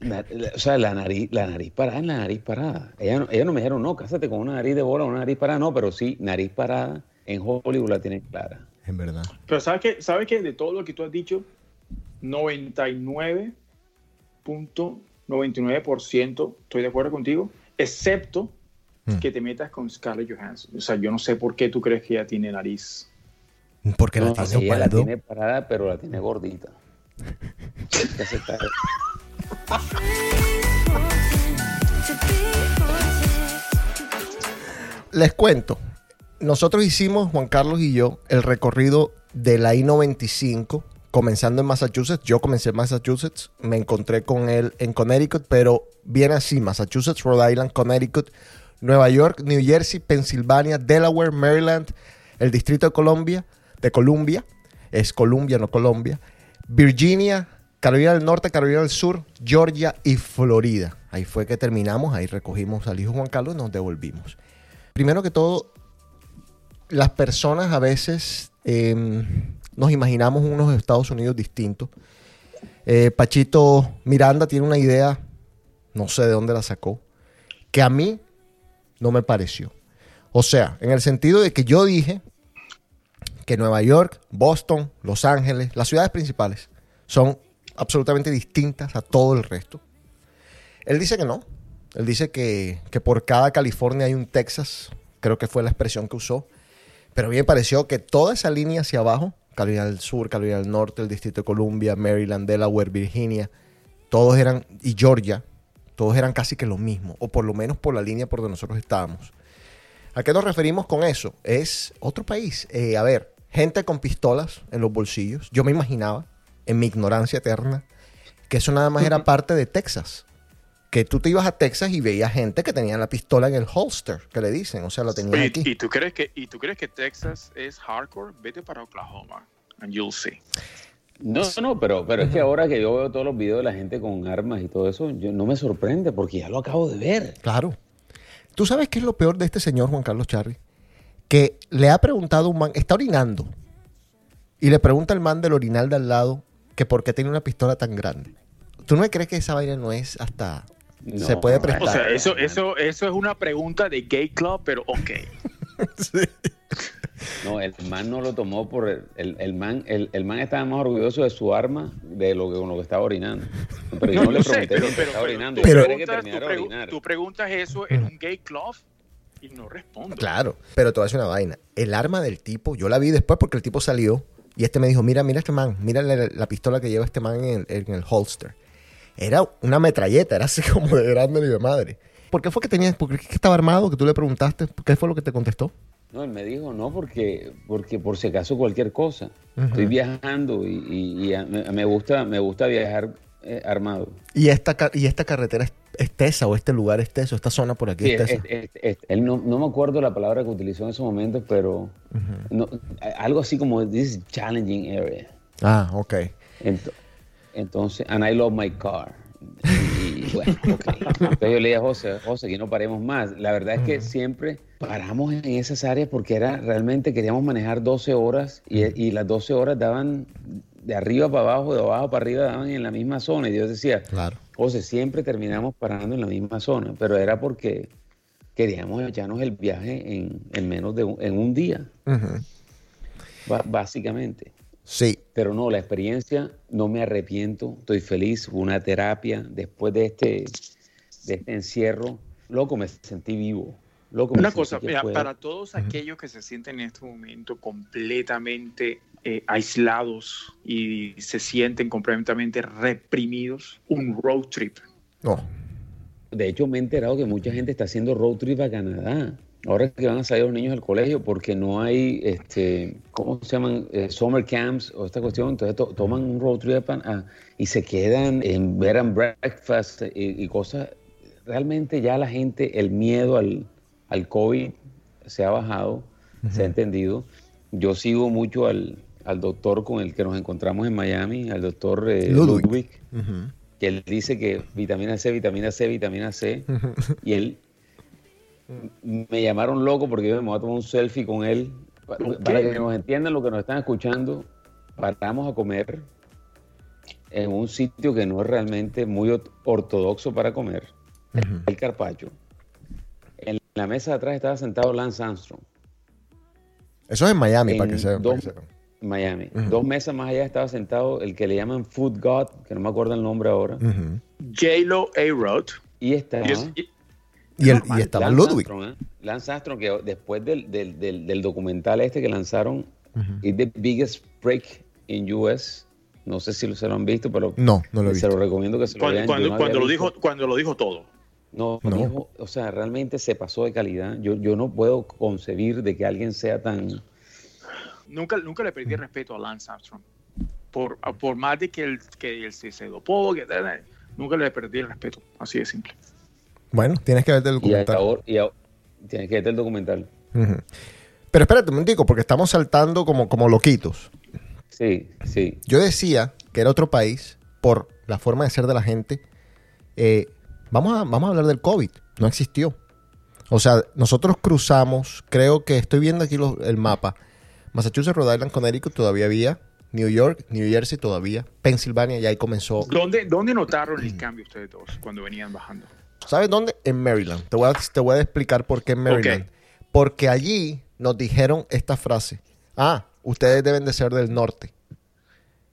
La- la- o sea, la nariz, la nariz parada en la nariz parada. Ella no, ella no me dijeron, no, cásate con una nariz de bola, una nariz parada, no, pero sí, nariz parada en Hollywood la tienen clara. En verdad. Pero ¿sabes qué? ¿Sabes qué? De todo lo que tú has dicho, 99.99% estoy de acuerdo contigo, excepto Mm. que te metas con Scarlett Johansson. O sea, yo no sé por qué tú crees que ella tiene nariz. Porque No, la sí, tiene ella la tiene parada, pero la tiene gordita. Les cuento. Nosotros hicimos, Juan Carlos y yo, el recorrido de la I-95, comenzando en Massachusetts. Yo comencé en Massachusetts, me encontré con él en Connecticut, pero viene así, Massachusetts, Rhode Island, Connecticut, Nueva York, New Jersey, Pensilvania, Delaware, Maryland, el Distrito de Columbia, de Columbia, es Columbia, no Colombia, Virginia, Carolina del Norte, Carolina del Sur, Georgia y Florida. Ahí fue que terminamos, ahí recogimos al hijo Juan Carlos y nos devolvimos. Primero que todo, las personas a veces eh, nos imaginamos unos Estados Unidos distintos. Eh, Pachito Miranda tiene una idea, no sé de dónde la sacó, que a mí no me pareció. O sea, en el sentido de que yo dije que Nueva York, Boston, Los Ángeles, las ciudades principales, son absolutamente distintas a todo el resto. Él dice que no. Él dice que, que por cada California hay un Texas. Creo que fue la expresión que usó. Pero a mí me pareció que toda esa línea hacia abajo, Carolina del Sur, Carolina del Norte, el Distrito de Columbia, Maryland, Delaware, Virginia, todos eran, y Georgia, todos eran casi que lo mismo, o por lo menos por la línea por donde nosotros estábamos. ¿A qué nos referimos con eso? Es otro país. Eh, a ver, gente con pistolas en los bolsillos. Yo me imaginaba, en mi ignorancia eterna, que eso nada más era parte de Texas. Que tú te ibas a Texas y veías gente que tenía la pistola en el holster, que le dicen. O sea, lo tenían aquí. ¿y, tú crees que, ¿Y tú crees que Texas es hardcore? Vete para Oklahoma and you'll see. No, no, pero, pero es que ahora que yo veo todos los videos de la gente con armas y todo eso, yo, no me sorprende porque ya lo acabo de ver. Claro. ¿Tú sabes qué es lo peor de este señor Juan Carlos Charri? Que le ha preguntado a un man, está orinando, y le pregunta al man del orinal de al lado que por qué tiene una pistola tan grande. ¿Tú no crees que esa vaina no es hasta... se No, puede no, prestar? O sea, eso, eso, eso es una pregunta de gay club, pero ok. No, el man no lo tomó por el, el, el man, el, el man estaba más orgulloso de su arma de lo que con lo que estaba orinando. Pero yo no, le pregunté pero, si pero, estaba pero orinando. que preguntas- tú pregu- preguntas eso en un gay club y no respondo. Claro, pero te voy a decir una vaina. El arma del tipo, yo la vi después porque el tipo salió y este me dijo, mira, mira este man, mira la, la pistola que lleva este man en el, en el holster. Era una metralleta, era así como de grande y de madre. ¿Por qué fue que tenías, por qué estaba armado, que tú le preguntaste? ¿Qué fue lo que te contestó? No, él me dijo, no, porque, porque por si acaso cualquier cosa. Estoy viajando y, y- y a- me, gusta, me gusta viajar eh, armado. ¿Y esta, y esta carretera es, es tesa o este lugar es teso? ¿Esta zona por aquí Sí, es tesa? es- es- él no, no me acuerdo la palabra que utilizó en ese momento, pero no, a- algo así como this is challenging area. Ah, ok. Ento- entonces, and I love my car. Y, y bueno, ok. Entonces yo le dije a José, José, que no paremos más. La verdad es que siempre paramos en esas áreas porque era realmente queríamos manejar 12 horas y, y las 12 horas daban de arriba para abajo, de abajo para arriba, daban en la misma zona. Y Dios decía, Claro. José, siempre terminamos parando en la misma zona, pero era porque queríamos echarnos el viaje en, en menos de un, en un día, básicamente. Sí, Pero no, la experiencia, no me arrepiento, estoy feliz, hubo una terapia después de este, de este encierro. Loco, me sentí vivo. Loco, me Una sentí cosa, mira, para todos aquellos que se sienten en este momento completamente eh, aislados y se sienten completamente reprimidos, un road trip. no. De hecho, me he enterado que mucha gente está haciendo road trip a Canadá. Ahora que van a salir los niños del colegio porque no hay, este, ¿cómo se llaman? Eh, summer camps o esta cuestión. Entonces to- toman un road trip a- y se quedan en bed and breakfast y, y cosas. Realmente ya la gente, el miedo al, al COVID se ha bajado, se ha entendido. Yo sigo mucho al, al doctor con el que nos encontramos en Miami, al doctor eh, Ludwig. Que él dice que vitamina C, vitamina C, vitamina C, y él me llamaron loco porque yo me voy a tomar un selfie con él. Pa- ¿Por Para qué? que nos entiendan lo que nos están escuchando, paramos a comer en un sitio que no es realmente muy ortodoxo para comer, el carpaccio. En la mesa de atrás estaba sentado Lance Armstrong, Eso es en Miami, En para que sepan. dos- para que sepan. en Miami. Ujú. Dos mesas más allá estaba sentado el que le llaman Food God, que no me acuerdo el nombre ahora. Ujú. J-Lo A-Rod. Y estaba Y es- y- el, normal. y estaba Lance Ludwig. Armstrong, ¿eh? Lance Armstrong, que después del, del- del- del documental este que lanzaron, Ujú. It's the biggest break in US. No sé si lo- se lo han visto, pero No, no lo he se visto. lo recomiendo que se lo cuando, vean. Cuando, no cuando lo dijo, cuando lo dijo todo. No, No. dijo- o sea, realmente se pasó de calidad. Yo, yo no puedo concebir de que alguien sea tan... Nunca, nunca le perdí respeto a Lance Armstrong. Por, por más de que él, que él se, se dopó, que, nunca le perdí el respeto. Así de simple. Bueno, tienes que verte el Y documental. ahora, y ahora- tienes que ver el documental. Pero espérate un momentico, porque estamos saltando como, como loquitos. Sí, sí. Yo decía que era otro país por la forma de ser de la gente. Eh, vamos, a, vamos a hablar del COVID. No existió. O sea, nosotros cruzamos, creo que estoy viendo aquí los- el mapa. Massachusetts, Rhode Island, Connecticut todavía había. New York, New Jersey todavía. Pensilvania ya ahí comenzó. ¿Dónde, ¿Dónde notaron el cambio ustedes dos cuando venían bajando? ¿Sabes dónde? En Maryland. Te voy a, te voy a explicar por qué en Maryland. Porque allí nos dijeron esta frase. Ah, ustedes deben de ser del norte.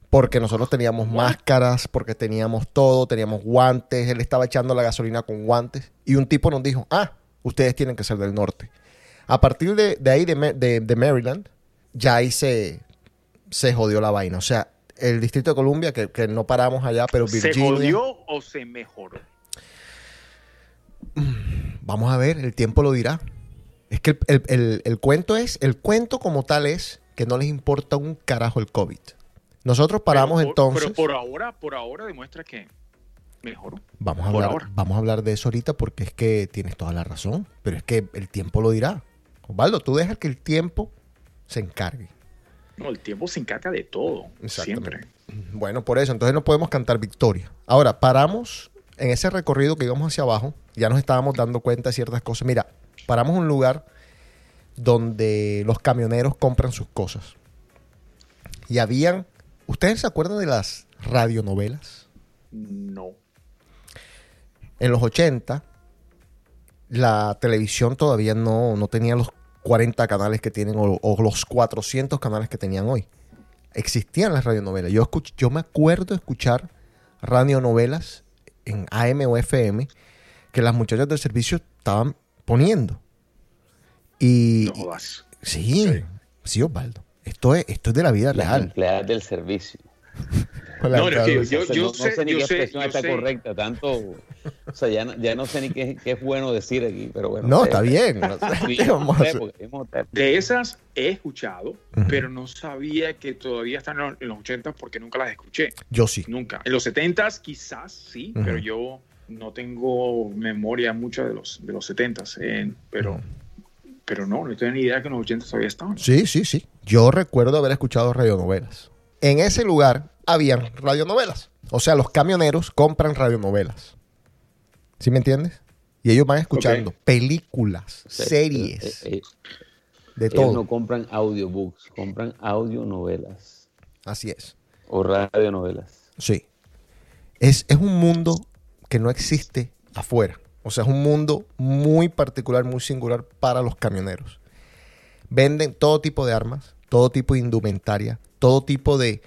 Porque nosotros teníamos máscaras, porque teníamos todo, teníamos guantes. Él estaba echando la gasolina con guantes. Y un tipo nos dijo, ah, ustedes tienen que ser del norte. A partir de, de ahí, de, de- de Maryland, ya ahí se, se jodió la vaina. O sea, el Distrito de Columbia, que, que no paramos allá, pero ¿Se Virginia... jodió o se mejoró? Vamos a ver, el tiempo lo dirá. Es que el, el- el- el cuento es, el cuento como tal es que no les importa un carajo el COVID. Nosotros paramos Pero por- entonces. Pero por ahora, por ahora demuestra que mejoró. vamos, a por hablar, ahora. vamos a hablar de eso ahorita porque es que tienes toda la razón. Pero es que el tiempo lo dirá. Osvaldo, tú dejas que el tiempo se encargue. No, el tiempo se encarga de todo. Siempre. Bueno, por eso, entonces no podemos cantar victoria. Ahora, paramos en ese recorrido que íbamos hacia abajo, ya nos estábamos dando cuenta de ciertas cosas. Mira, paramos en un lugar donde los camioneros compran sus cosas. Y habían, ¿ustedes se acuerdan de las radionovelas? No. En los 80, la televisión todavía no, no tenía los 40 canales que tienen o, o los 400 canales que tenían hoy. Existían las radionovelas. Yo, escuch- yo me acuerdo escuchar radionovelas en AM o FM que las muchachas del servicio estaban poniendo. Y, No jodas. sí, sí, Osvaldo. Esto es, esto es de la vida Las real. empleadas del servicio. No, no, es que yo- O sea, yo no, no sé- sé ni yo qué sé- expresión yo está sé. correcta, tanto, o sea, ya, no- ya no sé ni qué, qué es bueno decir aquí, pero bueno. No, eh, está bien. De esas he escuchado, Ujú. pero no sabía que todavía están en los- en los 80 porque nunca las escuché. Yo sí. Nunca. En los 70 quizás sí, Ujú. pero yo no tengo memoria mucha de los, de los 70 eh, pero, pero no, no tengo ni idea que en los 80 todavía estaban. Sí, sí, sí. Yo recuerdo haber escuchado radionovelas. En ese lugar habían radionovelas. O sea, los camioneros compran radionovelas. ¿Sí me entiendes? Y ellos van escuchando películas, o sea, series, eh, eh, de ellos todo. no compran audiobooks, compran audionovelas Así es. o radionovelas. Sí. Es, es un mundo que no existe afuera. O sea, es un mundo muy particular, muy singular para los camioneros. Venden todo tipo de armas, todo tipo de indumentaria, todo tipo de,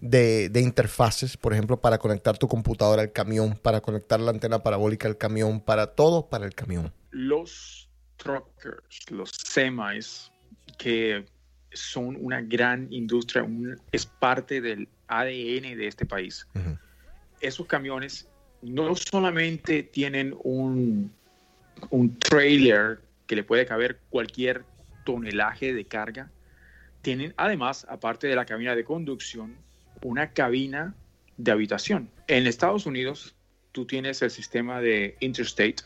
de, de interfaces, por ejemplo, para conectar tu computadora al camión, para conectar la antena parabólica al camión, para todo para el camión. Los truckers, los semis, que son una gran industria, un- es parte del ADN de este país. Esos camiones no solamente tienen un, un trailer que le puede caber cualquier tonelaje de carga, tienen además, aparte de la cabina de conducción, una cabina de habitación. En Estados Unidos, tú tienes el sistema de Interstate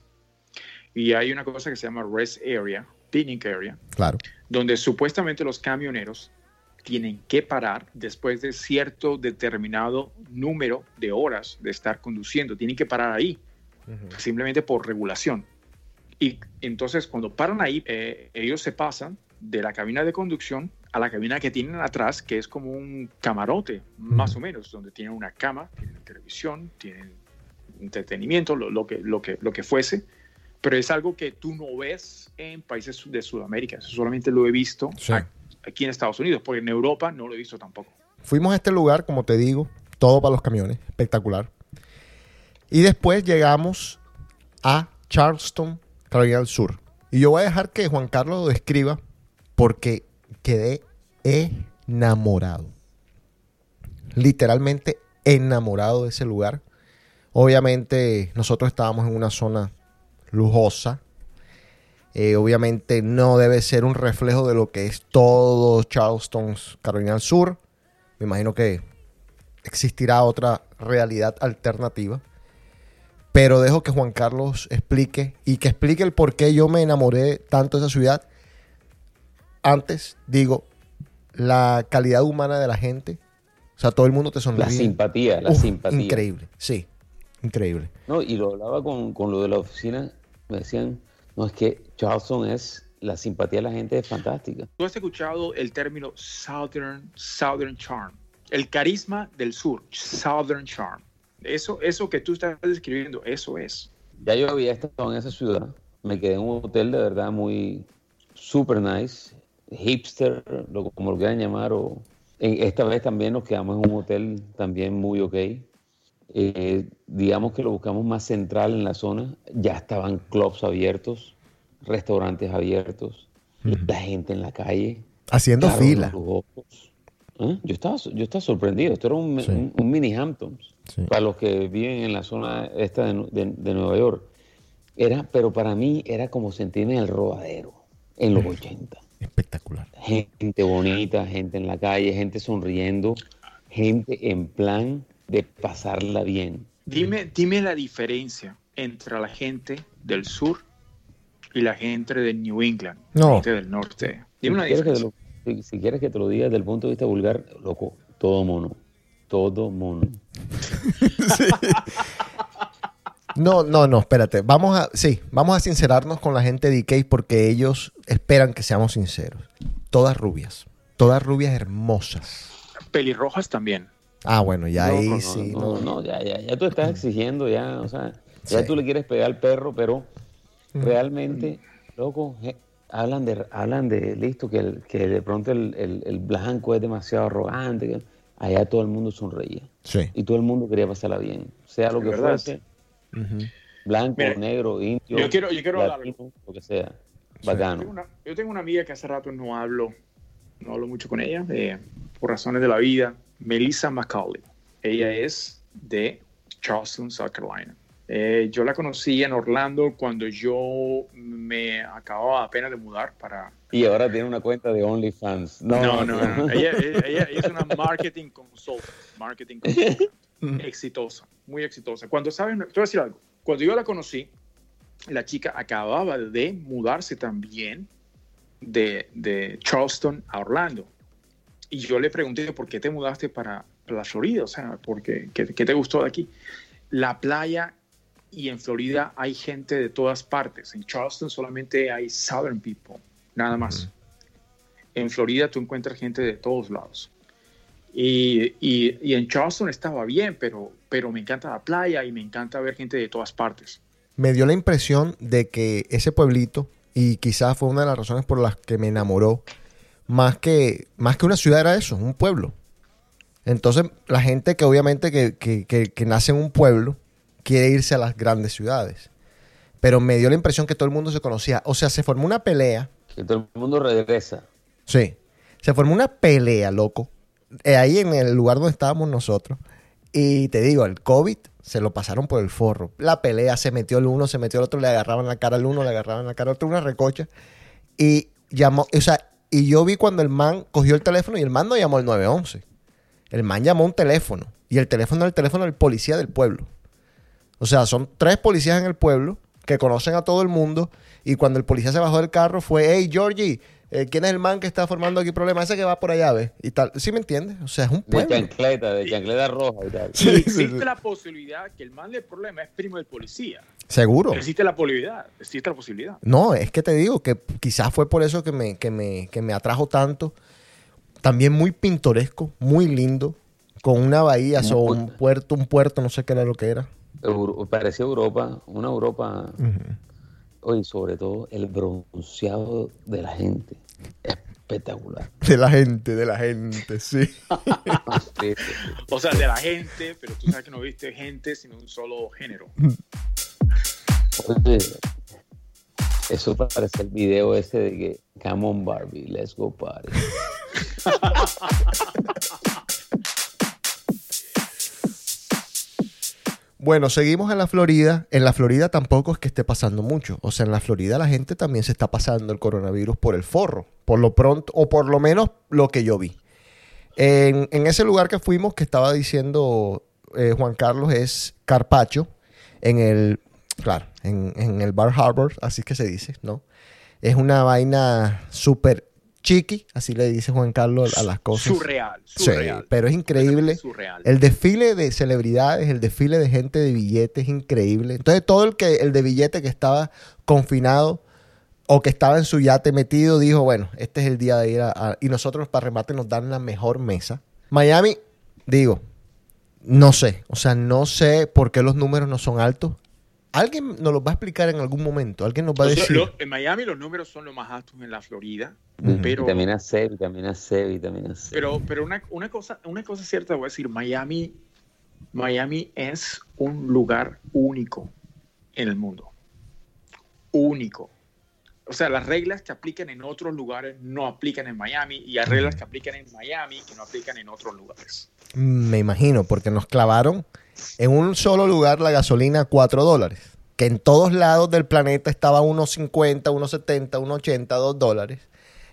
y hay una cosa que se llama Rest Area, Picnic Area, Claro. donde supuestamente los camioneros tienen que parar después de cierto determinado número de horas de estar conduciendo. Tienen que parar ahí, simplemente por regulación. Y entonces cuando paran ahí, eh, ellos se pasan de la cabina de conducción a la cabina que tienen atrás, que es como un camarote, más o menos, donde tienen una cama, tienen televisión, tienen entretenimiento, lo, lo que, lo, que, lo que fuese, pero es algo que tú no ves en países de Sudamérica, eso solamente lo he visto Sí. aquí en Estados Unidos, porque en Europa no lo he visto tampoco. Fuimos a este lugar, como te digo, todo para los camiones, espectacular. Y después llegamos a Charleston, Carolina del Sur. Y yo voy a dejar que Juan Carlos lo describa porque quedé enamorado. Literalmente enamorado de ese lugar. Obviamente nosotros estábamos en una zona lujosa. Eh, obviamente no debe ser un reflejo de lo que es todo Charleston, Carolina del Sur. Me imagino que existirá otra realidad alternativa. Pero dejo que Juan Carlos explique y que explique el por qué yo me enamoré tanto de esa ciudad. Antes, digo, la calidad humana de la gente. O sea, todo el mundo te sonríe. La simpatía, la Uf, simpatía. Increíble, sí. Increíble. No, y lo hablaba con, con lo de la oficina, me decían, no, es que Charleston es, la simpatía de la gente es fantástica. ¿Tú has escuchado el término Southern, Southern Charm? El carisma del sur, Southern Charm. Eso, eso que tú estás describiendo, eso es. Ya yo había estado en esa ciudad, me quedé en un hotel de verdad muy super nice, hipster, lo, como lo quieran llamar, o esta vez también nos quedamos en un hotel también muy ok. Eh, digamos que lo buscamos más central en la zona, ya estaban clubs abiertos, restaurantes abiertos, la gente en la calle. Haciendo fila. ¿Eh? Yo, estaba, yo estaba sorprendido, esto era un, Sí. un- un mini Hamptons Sí. para los que viven en la zona esta de, de- de Nueva York. Era, pero para mí era como sentirme en el rodadero en los 80. Espectacular. Gente bonita, gente en la calle, gente sonriendo, gente en plan de pasarla bien. Dime, dime la diferencia entre la gente del sur y la gente de New England, No. la gente del norte. Dime una si, quieres que te diferencia. lo, si- si quieres que te lo diga desde el punto de vista vulgar, loco, todo mono. Todo mono. No, no, no, espérate. Vamos a, sí, vamos a sincerarnos con la gente de DK porque ellos esperan que seamos sinceros. Todas rubias. Todas rubias hermosas. Pelirrojas también. Ah, bueno, ya No, ahí no, no, sí. no, no. no, ya, ya, ya tú estás exigiendo, ya, o sea, ya Sí. tú le quieres pegar al perro, pero realmente, loco, hablan de, hablan de, listo, que, el- que de pronto el, el- el blanco es demasiado arrogante, que allá todo el mundo sonreía Sí. y todo el mundo quería pasarla bien, sea lo que fuese, blanco, Mira, negro, indio, yo quiero- yo quiero hablar latino, lo que sea, Yo bacano. tengo, una, yo tengo una amiga que hace rato no hablo, no hablo mucho con ella, eh, por razones de la vida, Melissa McCauley. Ella es de Charleston, South Carolina. Eh, yo la conocí en Orlando cuando yo me acababa apenas de mudar para... Y ahora tiene una cuenta de OnlyFans. No, No, no, no. Ella, ella- ella es una marketing consultant. Marketing consultant. Exitosa, muy exitosa. Cuando saben, te voy a decir algo. Cuando yo la conocí, la chica acababa de mudarse también de, de Charleston a Orlando. Y yo le pregunté, ¿por qué te mudaste para la Florida? O sea, ¿por qué, qué, qué te gustó de aquí? La playa y en Florida hay gente de todas partes. En Charleston solamente hay Southern people, nada más. En Florida tú encuentras gente de todos lados. Y, y- y en Charleston estaba bien, pero, pero me encanta la playa y me encanta ver gente de todas partes. Me dio la impresión de que ese pueblito, y quizás fue una de las razones por las que me enamoró, más que, más que una ciudad era eso, un pueblo. Entonces, la gente que obviamente que, que- que- que nace en un pueblo quiere irse a las grandes ciudades. Pero me dio la impresión que todo el mundo se conocía. O sea, se formó una pelea. Que todo el mundo regresa. Sí. Se formó una pelea, loco. Eh, ahí en el lugar donde estábamos nosotros. Y te digo, el COVID se lo pasaron por el forro. La pelea se metió el uno, se metió el otro, le agarraban la cara al uno, le agarraban la cara al otro, una recocha. Y llamó, o sea, y yo vi cuando el man cogió el teléfono y el man no llamó al 911. El man llamó un teléfono. Y el teléfono el teléfono del policía del pueblo. O sea, son tres policías en el pueblo que conocen a todo el mundo. Y cuando el policía se bajó del carro fue, hey, Georgie, eh, ¿quién es el man que está formando aquí problemas? Ese que va por allá, ¿ves? Y tal. ¿Sí me entiendes? O sea, es un De pueblo. chancleta, de chancleta roja y tal. Sí, sí, existe sí. la posibilidad que el mal del problema es primo del policía. Seguro. Existe la posibilidad, existe la posibilidad. No, es que te digo que quizás fue por eso que me, que me, que me atrajo tanto. también muy pintoresco, muy lindo, con una bahía o un puerto, un puerto, no sé qué era lo que era. Euro- parecía Europa, una Europa. Oye, sobre todo el bronceado de la gente. Espectacular. De la gente, de la gente, sí. O sea, de la gente, pero tú sabes que no viste gente, sino un solo género. Oye, eso parece el video ese de que Come on Barbie, let's go party. Bueno, seguimos en la Florida. En la Florida tampoco es que esté pasando mucho. O sea, en la Florida la gente también se está pasando el coronavirus por el forro. Por lo pronto, o por lo menos lo que yo vi. En, ese lugar que fuimos, que estaba diciendo eh, Juan Carlos, es Carpacho. En el, claro, en, en el Bar Harbor, así que se dice, ¿no? Es una vaina súper chiqui, así le dice Juan Carlos a las cosas. Surreal, Sí, surreal. pero es increíble. Surreal. El desfile de celebridades, el desfile de gente de billetes es increíble. Entonces, todo el que el de billete que estaba confinado o que estaba en su yate metido dijo, bueno, este es el día de ir a... a- y nosotros para remate nos dan la mejor mesa. Miami, digo, no sé. O sea, no sé por qué los números no son altos. Alguien nos los va a explicar en algún momento. Alguien nos va a Los- decir. lo- en Miami los números son los más altos en la Florida, pero, Vitamina C, vitamina C, vitamina C. pero, pero una, una cosa, una cosa cierta voy a decir, Miami, Miami es un lugar único en el mundo. Único. O sea, las reglas que aplican en otros lugares no aplican en Miami y hay reglas que aplican en Miami que no aplican en otros lugares. Me imagino, porque nos clavaron en un solo lugar la gasolina a 4 dólares. Que en todos lados del planeta estaba a unos 50, unos 70, unos 80, 2 dólares.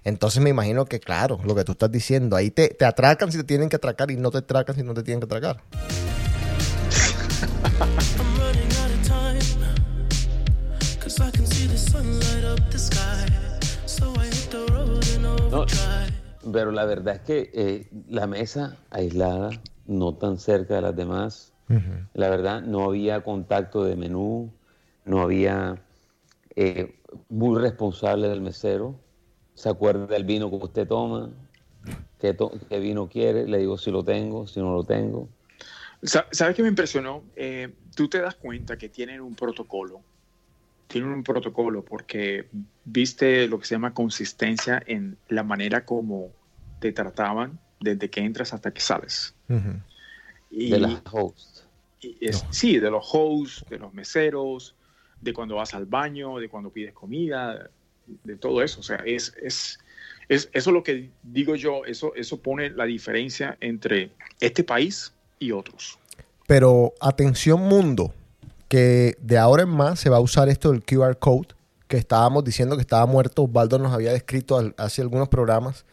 Entonces me imagino que, claro, lo que tú estás diciendo, ahí te, te atracan si te tienen que atracar y no te atracan si no te tienen que atracar. overdrive. Pero la verdad es que eh, la mesa aislada, no tan cerca de las demás, la verdad no había contacto de menú, no había eh, muy responsable del mesero, se acuerda del vino que usted toma, qué, to- qué vino quiere, le digo si lo tengo, si no lo tengo. Sa- ¿Sabes qué me impresionó? Eh, tú te das cuenta que tienen un protocolo. Tienen un protocolo porque viste lo que se llama consistencia en la manera como te trataban desde que entras hasta que sales. Y, De las hosts. Sí, de los hosts, de los meseros, de cuando vas al baño, de cuando pides comida, de todo eso. O sea, es, es, es- eso es lo que digo yo, eso, eso pone la diferencia entre este país y otros. Pero atención mundo, que de ahora en más se va a usar esto del QR code, que estábamos diciendo que estaba muerto. Osvaldo nos había descrito hace algunos programas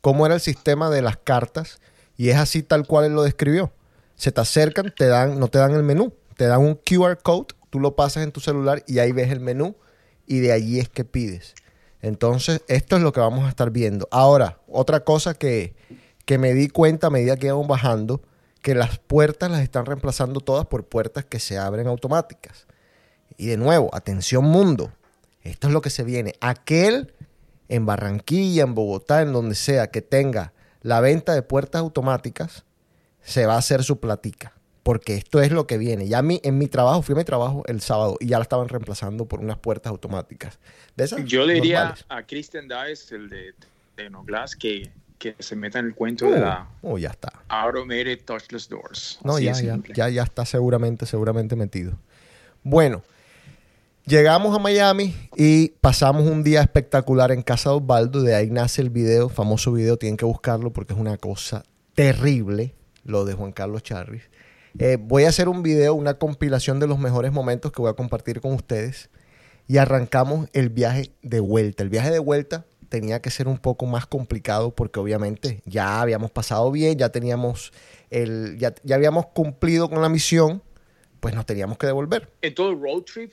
cómo era el sistema de las cartas y es así tal cual él lo describió. Se te acercan, te dan, no te dan el menú, te dan un QR code, tú lo pasas en tu celular y ahí ves el menú y de allí es que pides. Entonces, esto es lo que vamos a estar viendo. Ahora, otra cosa que, que me di cuenta a medida que íbamos bajando, que las puertas las están reemplazando todas por puertas que se abren automáticas. Y de nuevo, atención mundo, esto es lo que se viene. Aquel en Barranquilla, en Bogotá, en donde sea que tenga la venta de puertas automáticas, se va a hacer su platica. Porque esto es lo que viene. Ya a mí, en mi trabajo, fui a mi trabajo el sábado y ya la estaban reemplazando por unas puertas automáticas. De esas Yo le diría normales. a Christian Dice, el de Tecnoglass, que, que se meta en el cuento de Uh, la oh, ya está. Automated Touchless Doors. No, ya, ya, ya, ya está seguramente, seguramente metido. Bueno, llegamos a Miami y pasamos un día espectacular en casa de Osvaldo. De ahí nace el video, famoso video, tienen que buscarlo porque es una cosa terrible, lo de Juan Carlos Charris. Eh, voy a hacer un video, una compilación de los mejores momentos que voy a compartir con ustedes. Y arrancamos el viaje de vuelta. El viaje de vuelta tenía que ser un poco más complicado porque obviamente ya habíamos pasado bien, ya teníamos el, ya, ya habíamos cumplido con la misión, pues nos teníamos que devolver. En todo el road trip,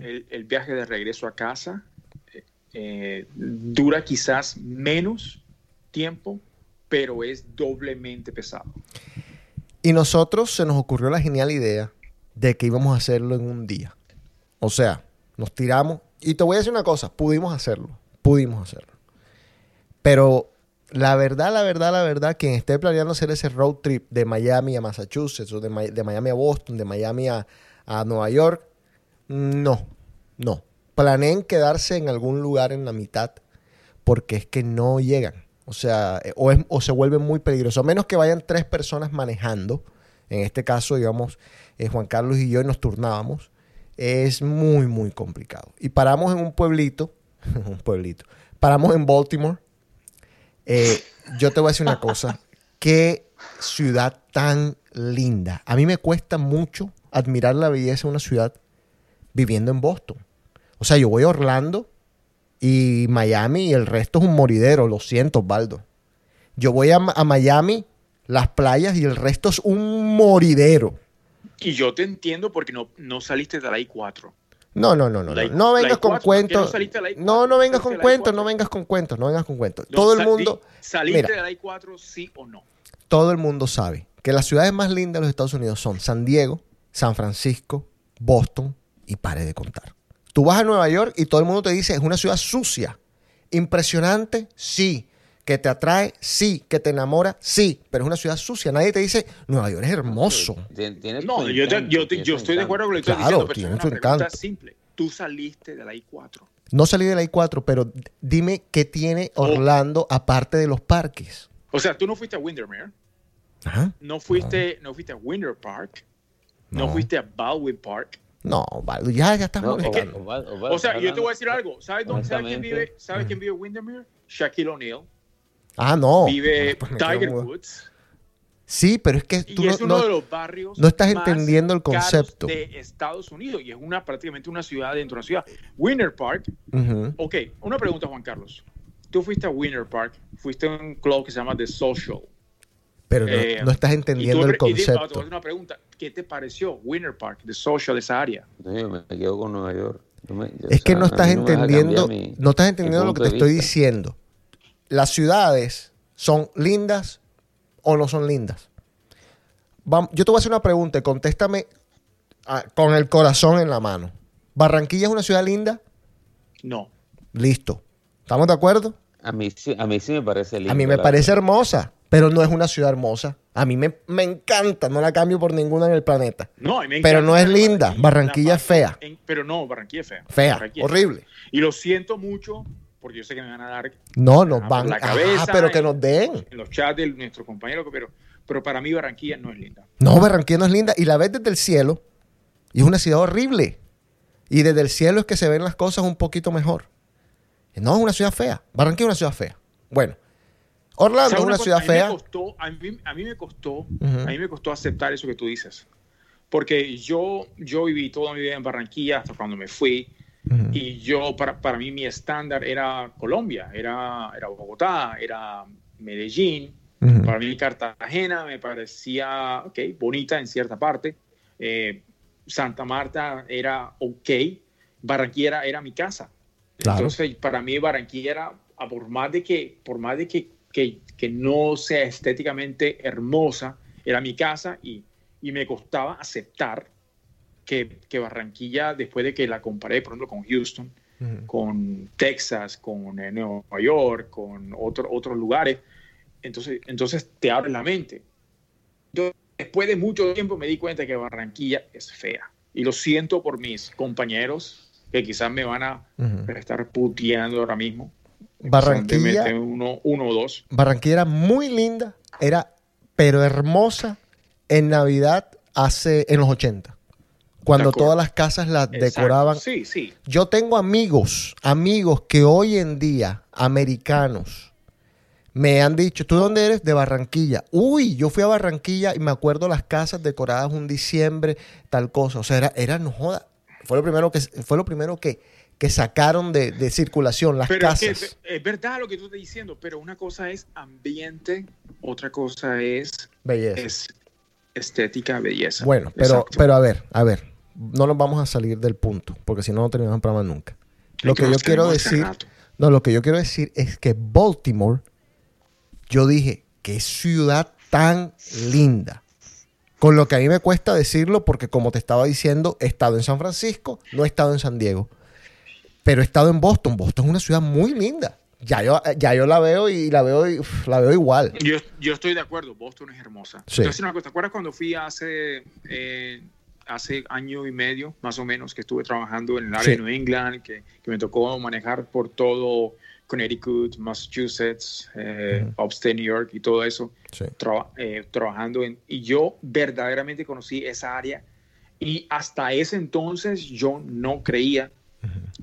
el, el viaje de regreso a casa eh, eh, dura quizás menos tiempo, pero es doblemente pesado. Y nosotros se nos ocurrió la genial idea de que íbamos a hacerlo en un día. O sea, nos tiramos. Y te voy a decir una cosa, pudimos hacerlo. Pudimos hacerlo. Pero la verdad, la verdad, la verdad, quien esté planeando hacer ese road trip de Miami a Massachusetts o de, Mi- de Miami a Boston, de Miami a, a Nueva York, no, no. Planeen quedarse en algún lugar en la mitad porque es que no llegan. O sea, eh, o, se vuelve muy peligroso. A menos que vayan tres personas manejando. En este caso, digamos, eh, Juan Carlos y yo y nos turnábamos. Es muy, muy complicado. Y paramos en un pueblito. Un pueblito. Paramos en Baltimore. Eh, yo te voy a decir una cosa. Qué ciudad tan linda. A mí me cuesta mucho admirar la belleza de una ciudad viviendo en Boston. O sea, yo voy a Orlando y Miami y el resto es un moridero. Lo siento, Osvaldo. Yo voy a, Miami, las playas y el resto es un moridero. Y yo te entiendo porque no, no saliste de la I4. No, no, no, no. No, vengas I4, con ¿por qué cuentos. no saliste de la I4? No, vengas con cuentos, I4. no vengas con cuentos, no vengas con cuentos. No, Todo el mundo, ¿Saliste mira. de la I4, sí o no? todo el mundo sabe que las ciudades más lindas de los Estados Unidos son San Diego, San Francisco, Boston y pare de contar. Tú vas a Nueva York y todo el mundo te dice es una ciudad sucia. Impresionante, sí. Que te atrae, sí. Que te enamora, sí. Pero es una ciudad sucia. Nadie te dice Nueva York es hermoso. Tiene- tiene No, yo, encanto, yo, yo estoy de acuerdo con lo que estás Claro, diciendo, pero tiene es su una pregunta encanto. simple. Tú saliste de la I4. No salí de la I4, pero dime qué tiene Orlando aparte de los parques. O sea, tú no fuiste a Windermere, Ajá. no fuiste, no fuiste a Winter Park, no, No. fuiste a Baldwin Park. No, ya, ya estás No, molestando. Osvaldo, Osvaldo, O sea, yo te voy a decir algo. ¿Sabes, dónde, ¿sabes quién vive? ¿Sabes quién vive en Windermere? Shaquille O'Neal. Ah, no. Vive Pues Tiger. Woods. Sí, pero es que tú y no, es uno no- de los barrios no estás más entendiendo el caros concepto. de Estados Unidos y es una prácticamente una ciudad dentro de una ciudad. Winter Park. Ujú. Ok, una pregunta, Juan Carlos. Tú fuiste a Winter Park, fuiste a un club que se llama The Social. Pero no, Eh, no estás y entendiendo tú- el y di- ah, te voy a concepto. hacer una pregunta. ¿Qué te pareció Winter Park, The Social, de esa área? Yo me quedo con Nueva York. Yo me- yo- Es o que no estás no entendiendo, mi- no estás entendiendo lo que te estoy diciendo. Las ciudades son lindas o no son lindas. Yo te voy a hacer una pregunta y contéstame ah, con el corazón en la mano. ¿Barranquilla es una ciudad linda? No. Listo. ¿Estamos de acuerdo? A mí, sí, a mí sí me parece lindo. A mí me parece verdad. hermosa, pero no es una ciudad hermosa. A mí me, me encanta, no la cambio por ninguna en el planeta. No, me Pero encanta no es linda. Barranquilla la es fea. en- pero no, Barranquilla es fea. Fea, Barranquilla es horrible. Y lo siento mucho porque yo sé que me van a dar No, nos van. la Ah, cabeza pero que nos den. en los chats de nuestro compañero, pero, pero para mí Barranquilla no es linda. No, Barranquilla no es linda. Y la ves desde el cielo. Y es una ciudad horrible. Y desde el cielo es que se ven las cosas un poquito mejor. No, es una ciudad fea. Barranquilla es una ciudad fea. Bueno, Orlando ¿Sabes es una ciudad a fea. costó- a, mí, a mí me costó, a mí me costó aceptar eso que tú dices. Porque yo, yo viví toda mi vida en Barranquilla hasta cuando me fui. Ujú. Y yo, para, para mí, mi estándar era Colombia, era, era Bogotá, era Medellín. Ujú. Para mí, Cartagena me parecía, ok, bonita en cierta parte. Eh, Santa Marta era ok. Barranquilla era, mi casa. Claro. Entonces, para mí, Barranquilla era, por más de que, por más de que, que, que no sea estéticamente hermosa, era mi casa y, y me costaba aceptar que, que Barranquilla, después de que la comparé, por ejemplo, con Houston, con Texas, con eh, Nueva York, con otro- otros lugares, entonces, entonces te abre la mente. Yo, después de mucho tiempo me di cuenta que Barranquilla es fea. Y lo siento por mis compañeros que quizás me van a estar puteando ahora mismo. Barranquilla- Uno, uno o dos. Barranquilla era muy linda, era pero hermosa en Navidad hace en los 80. Cuando todas las casas las Exacto. decoraban. Sí, sí. Yo tengo amigos, amigos que hoy en día, americanos, me han dicho, ¿tú dónde eres? De Barranquilla. Uy, yo fui a Barranquilla y me acuerdo las casas decoradas un diciembre, tal cosa. O sea, era, era no joda. Fue lo primero que, fue lo primero que, que sacaron de, de circulación, las Pero es, casas. que es verdad lo que tú estás diciendo, pero una cosa es ambiente, otra cosa es, Belleza. es estética, belleza. Bueno, pero, Exacto. pero a ver, a ver, no nos vamos a salir del punto, porque si no, no terminamos el programa nunca. Lo que yo quiero decir, rato. no, lo que yo quiero decir es que Baltimore, yo dije, qué ciudad tan linda. Con lo que a mí me cuesta decirlo, porque como te estaba diciendo, he estado en San Francisco, no he estado en San Diego, pero he estado en Boston. Boston es una ciudad muy linda. ya yo, ya yo la veo y la veo, y, uf, la veo igual. Yo, yo estoy de acuerdo, Boston es hermosa. Sí. Entonces, ¿te acuerdas cuando fui hace, eh, hace año y medio, más o menos, que estuve trabajando en el área Sí. de New England, que, que me tocó manejar por todo Connecticut, Massachusetts, eh, Upstate New York y todo eso, Sí. eh, trabajando en... Y yo verdaderamente conocí esa área y hasta ese entonces yo no creía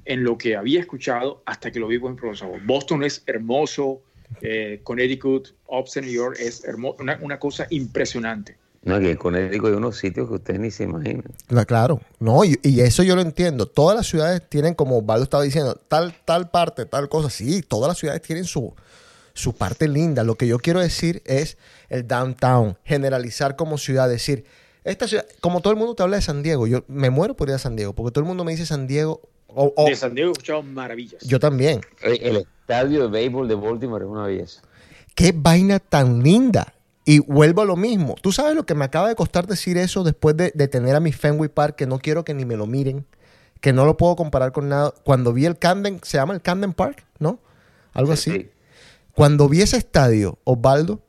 en lo que había escuchado hasta que lo vi en profesor. Boston es hermoso, eh, Connecticut, Upstate New York es hermoso, una, una cosa impresionante. No, que en Connecticut hay unos sitios que ustedes ni se imaginan. La- claro, no, y, y eso yo lo entiendo. Todas las ciudades tienen, como Osvaldo estaba diciendo, tal, tal parte, tal cosa. Sí, todas las ciudades tienen su, su parte linda. Lo que yo quiero decir es el downtown, generalizar como ciudad, decir, esta ciudad, como todo el mundo te habla de San Diego, yo me muero por ir a San Diego, porque todo el mundo me dice San Diego, De San Diego he escuchado maravillas. yo también. El, el estadio de béisbol de Baltimore es una belleza. Qué vaina tan linda. Y vuelvo a lo mismo. Tú sabes lo que me acaba de costar decir eso después de, de tener a mi Fenway Park, que no quiero que ni me lo miren, que no lo puedo comparar con nada. Cuando vi el Camden, se llama el Camden Park, ¿no? Algo así. Sí. Cuando vi ese estadio, Osvaldo,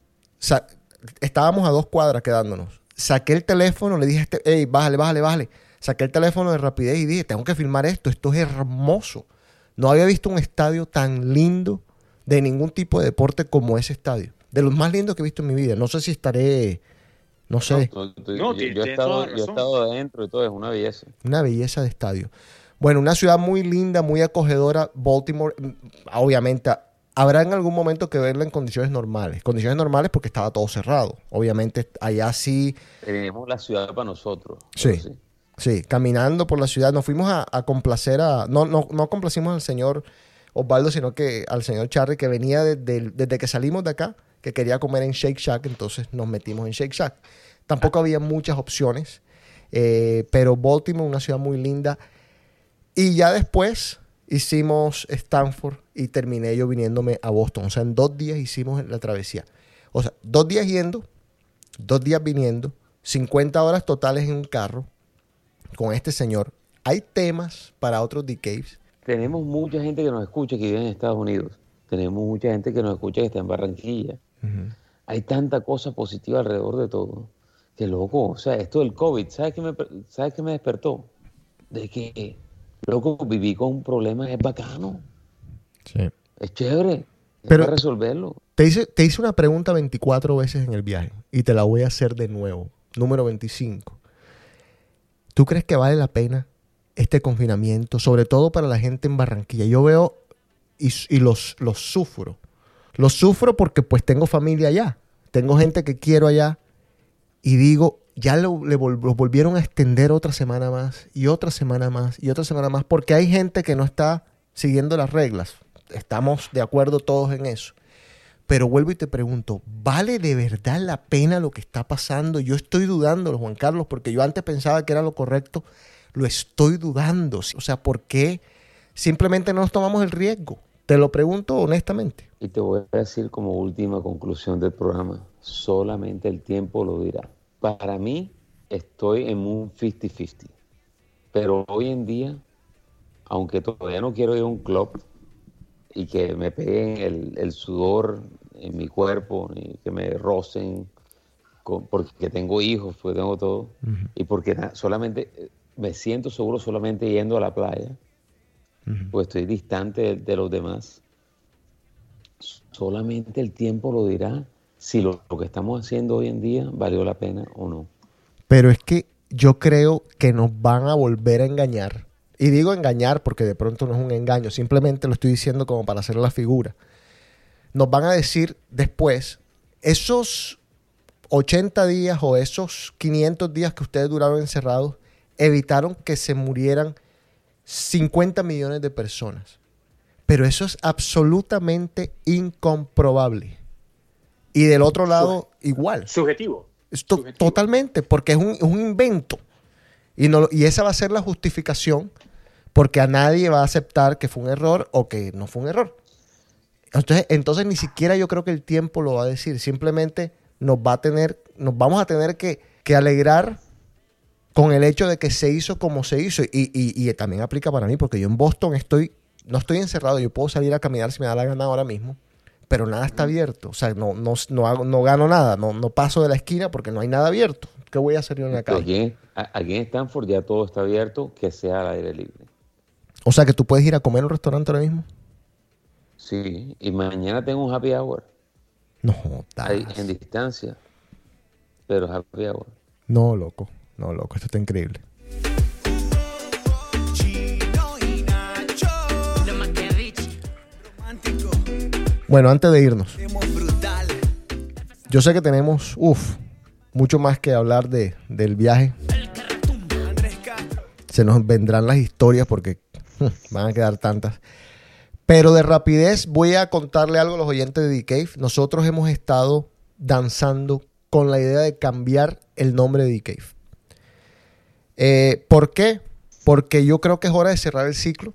estábamos a dos cuadras quedándonos. Saqué el teléfono, le dije, a este, hey, bájale, bájale, bájale. Saqué el teléfono de rapidez y dije, tengo que filmar esto, esto es hermoso. No había visto un estadio tan lindo de ningún tipo de deporte como ese estadio. De los más lindos que he visto en mi vida. No sé si estaré, no sé, No, tú- No, yo, yo he estado, yo he estado adentro y todo, es una belleza. una belleza de estadio. Bueno, una ciudad muy linda, muy acogedora. Baltimore, mm, obviamente, habrá en algún momento que verla en condiciones normales. Condiciones normales porque estaba todo cerrado. Obviamente, allá sí, Tenemos la ciudad para nosotros. Sí. sí, caminando por la ciudad. Nos fuimos a, a complacer a. No, no, no complacimos al señor Osvaldo, sino que al señor Charry, que venía desde que salimos de acá, que quería comer en Shake Shack, entonces nos metimos en Shake Shack. Tampoco había muchas opciones, eh, pero Baltimore, una ciudad muy linda. Y ya después hicimos Stanford y terminé yo viniéndome a Boston. O sea, en dos días hicimos la travesía. O sea, dos días yendo, dos días viniendo, 50 horas totales en un carro con este señor. Hay temas para otros decays. Tenemos mucha gente que nos escucha que vive en Estados Unidos. Tenemos mucha gente que nos escucha que está en Barranquilla. Hay tanta cosa positiva alrededor de todo. Que loco, o sea, esto del COVID, ¿sabes qué me, ¿sabes qué me despertó? De que, loco, viví con un problema es bacano, es chévere, es Pero- para resolverlo. Te hice, te hice una pregunta 24 veces en el viaje y te la voy a hacer de nuevo. Número 25. ¿Tú crees que vale la pena este confinamiento, sobre todo para la gente en Barranquilla? Yo veo y, y los, los sufro. Los sufro porque pues tengo familia allá. Tengo gente que quiero allá y digo, ya lo, le vol- lo volvieron a extender otra semana más y otra semana más y otra semana más porque hay gente que no está siguiendo las reglas. Estamos de acuerdo todos en eso. Pero vuelvo y te pregunto, ¿vale de verdad la pena lo que está pasando? Yo estoy dudando, Juan Carlos, porque yo antes pensaba que era lo correcto, lo estoy dudando. O sea, ¿por qué simplemente no nos tomamos el riesgo? Te lo pregunto honestamente. Y te voy a decir como última conclusión del programa, solamente el tiempo lo dirá. Para mí estoy en un 50-50, pero hoy en día, aunque todavía no quiero ir a un club y que me peguen el, el sudor en mi cuerpo, y que me rocen, con- porque tengo hijos, porque tengo todo, y porque solamente eh, me siento seguro solamente yendo a la playa, pues estoy distante de- de los demás solamente el tiempo lo dirá si lo, lo que estamos haciendo hoy en día valió la pena o no. Pero es que yo creo que nos van a volver a engañar. Y digo engañar porque de pronto no es un engaño, simplemente lo estoy diciendo como para hacer la figura. Nos van a decir después, esos 80 días o esos 500 días que ustedes duraron encerrados evitaron que se murieran 50 millones de personas. Pero eso es absolutamente incomprobable. Y del otro lado, igual. Subjetivo. Totalmente, porque es un, es un invento. Y, no, y esa va a ser la justificación, porque a nadie va a aceptar que fue un error o que no fue un error. Entonces, entonces ni siquiera yo creo que el tiempo lo va a decir. Simplemente nos va a tener, nos vamos a tener que, que alegrar con el hecho de que se hizo como se hizo. Y, y- y también aplica para mí, porque yo en Boston estoy no estoy encerrado, yo puedo salir a caminar si me da la gana ahora mismo, pero nada está abierto. O sea, no, no, no, hago, no gano nada, no, no paso de la esquina porque no hay nada abierto. ¿Qué voy a hacer yo en la calle? Aquí, en- aquí en Stanford ya todo está abierto, que sea al aire libre. O sea, que tú puedes ir a comer a un restaurante ahora mismo. Sí, y mañana tengo un happy hour No, ahí en distancia, pero happy hour. No, loco. No, loco. Esto está increíble. Bueno, antes de irnos. Yo sé que tenemos, uff, mucho más que hablar de, del viaje. Se nos vendrán las historias porque van a quedar tantas. Pero de rapidez voy a contarle algo a los oyentes de The Cave. Nosotros hemos estado danzando con la idea de cambiar el nombre de The Cave. Eh, ¿Por qué? Porque yo creo que es hora de cerrar el ciclo.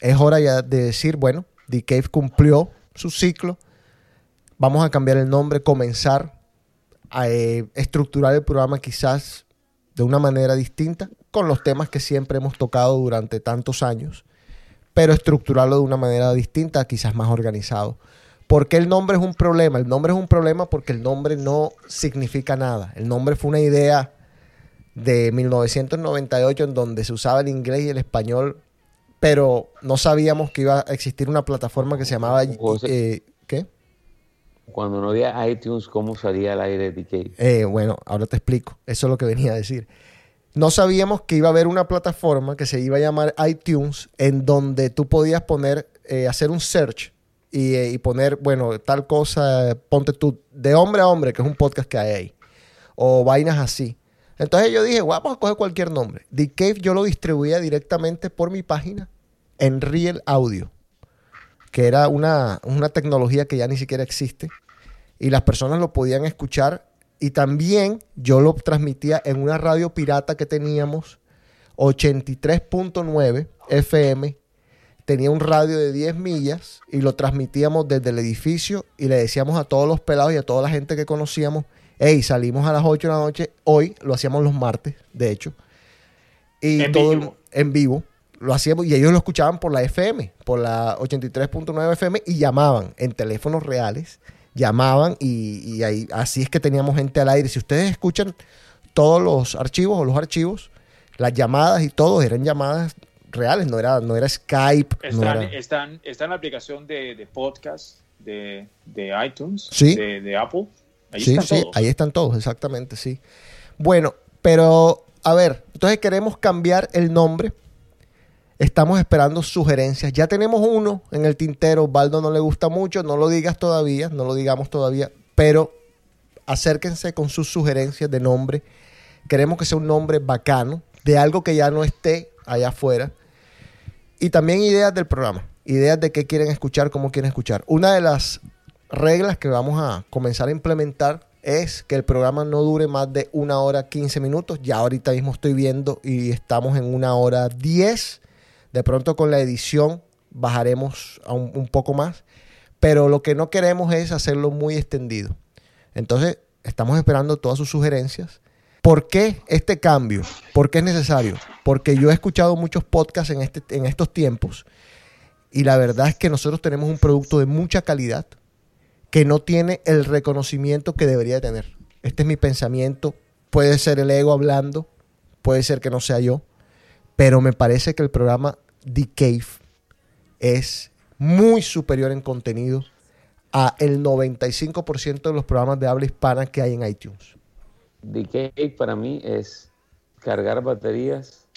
Es hora ya de decir, bueno, The Cave cumplió su ciclo. Vamos a cambiar el nombre, comenzar a eh, estructurar el programa quizás de una manera distinta, con los temas que siempre hemos tocado durante tantos años, pero estructurarlo de una manera distinta, quizás más organizado. ¿Por qué el nombre es un problema? El nombre es un problema porque el nombre no significa nada. El nombre fue una idea de 1998 en donde se usaba el inglés y el español, pero no sabíamos que iba a existir una plataforma que se llamaba... José. eh, ¿Qué? Cuando no había iTunes, ¿cómo salía al aire DK? Eh, bueno, ahora te explico. Eso es lo que venía a decir. No sabíamos que iba a haber una plataforma que se iba a llamar iTunes, en donde tú podías poner, eh, hacer un search y, eh, y poner, bueno, tal cosa, ponte tú, de hombre a hombre, que es un podcast que hay ahí, o vainas así. Entonces yo dije, "Bueno, vamos a coger cualquier nombre. The Cave yo lo distribuía directamente por mi página en Real Audio, que era una, una tecnología que ya ni siquiera existe y las personas lo podían escuchar y también yo lo transmitía en una radio pirata que teníamos 83.9 FM tenía un radio de 10 millas y lo transmitíamos desde el edificio y le decíamos a todos los pelados y a toda la gente que conocíamos, hey, salimos a las 8 de la noche, hoy lo hacíamos los martes, de hecho, y En todo vivo. en vivo, lo hacíamos y ellos lo escuchaban por la FM, por la 83.9 FM y llamaban en teléfonos reales, llamaban y, y ahí, así es que teníamos gente al aire. Si ustedes escuchan todos los archivos o los archivos, las llamadas y todo eran llamadas reales, no era, no era Skype. no era- está en la aplicación de, de podcast de, de iTunes, Sí. de, de Apple. Ahí sí, están sí, todos. ahí están todos, exactamente, sí. Bueno, pero a ver, entonces queremos cambiar el nombre. Estamos esperando sugerencias. Ya tenemos uno en el tintero. Baldo no le gusta mucho. No lo digas todavía. No lo digamos todavía. Pero acérquense con sus sugerencias de nombre. Queremos que sea un nombre bacano. De algo que ya no esté allá afuera. Y también ideas del programa. Ideas de qué quieren escuchar, cómo quieren escuchar. Una de las reglas que vamos a comenzar a implementar es que el programa no dure más de una hora 15 minutos. Ya ahorita mismo estoy viendo y estamos en una hora 10. De pronto con la edición bajaremos a un, poco más. Pero lo que no queremos es hacerlo muy extendido. Entonces, estamos esperando todas sus sugerencias. ¿Por qué este cambio? ¿Por qué es necesario? Porque yo he escuchado muchos podcasts en, este, en estos tiempos y la verdad es que nosotros tenemos un producto de mucha calidad que no tiene el reconocimiento que debería tener. Este es mi pensamiento. Puede ser el ego hablando, puede ser que no sea yo, pero me parece que el programa The Cave es muy superior en contenido a el 95% de los programas de habla hispana que hay en iTunes. DK para mí es cargar baterías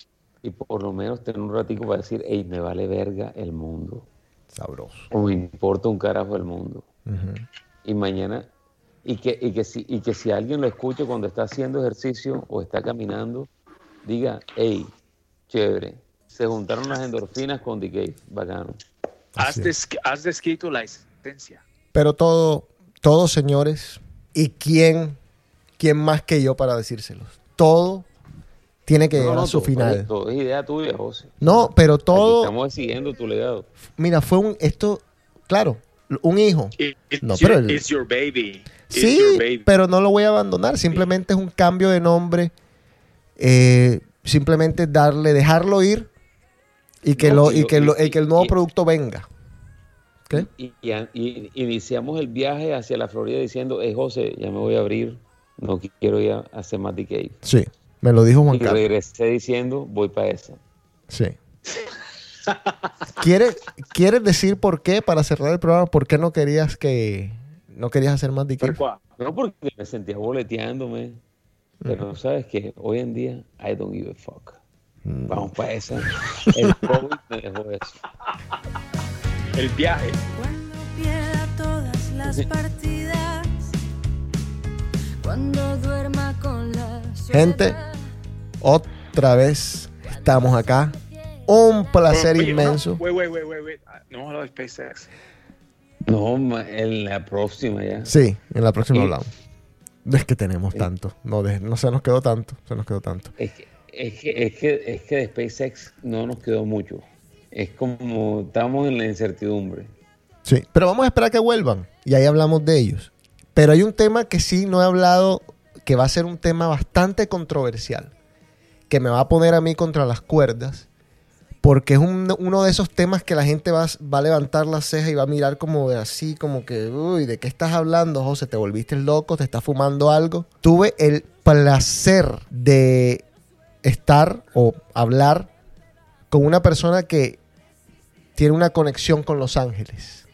y por lo menos tener un ratico para decir, hey, me vale verga el mundo. Sabroso. O me importa un carajo el mundo. Y mañana, y que, y, que si, y que si alguien lo escucha cuando está haciendo ejercicio o está caminando, diga, hey, chévere, se juntaron las endorfinas con DK, bacano. Has, des- has descrito la esencia. Pero todo, todos señores, ¿y quién, quién más que yo para decírselos? Todo tiene que No, llegar no, a su todo- final. Todo es idea tuya, José. No, pero Aquí todo, estamos siguiendo tu legado. mira, fue un, esto, claro, un hijo. It- it's, No, pero el- it's your baby. It's Sí, your baby. pero no lo voy a abandonar. Simplemente es un cambio de nombre. eh, simplemente darle, dejarlo ir Y que, No, lo, y y que, lo- y- y que el nuevo y- producto venga. ¿Qué? Y, y- y- iniciamos el viaje hacia la Florida diciendo, hey José, ya me voy a abrir, no quiero ir a hacer más decay. Sí, me lo dijo Juan Y Carlos. regresé diciendo, voy para esa. Sí. ¿Quieres, ¿Quieres decir por qué, para cerrar el programa, por qué no querías que no querías hacer más DK? No porque me sentía boleteándome, pero sabes que hoy en día, I don't give a fuck. Mm. Vamos para esa. El COVID me dejó eso. El viaje. Cuando pierda todas las partidas. Cuando duerma con la Gente, otra vez estamos acá. Un placer Oye, inmenso. Wait, wait, wait, wait, wait. No, lo de SpaceX. No, en la próxima ya. Sí, en la próxima Y- hablamos. No es que tenemos tanto. No, de- no se nos quedó tanto. Se nos quedó tanto. Es que, es que, es que, es que de SpaceX no nos quedó mucho. Es como estamos en la incertidumbre. Sí, pero vamos a esperar a que vuelvan y ahí hablamos de ellos. Pero hay un tema que sí no he hablado, que va a ser un tema bastante controversial, que me va a poner a mí contra las cuerdas, porque es un- uno de esos temas que la gente va, va a levantar la ceja y va a mirar como de así, como que, uy, ¿de qué estás hablando, José? ¿Te volviste loco? ¿Te estás fumando algo? Tuve el placer de estar o hablar con una persona que tiene una conexión con Los Ángeles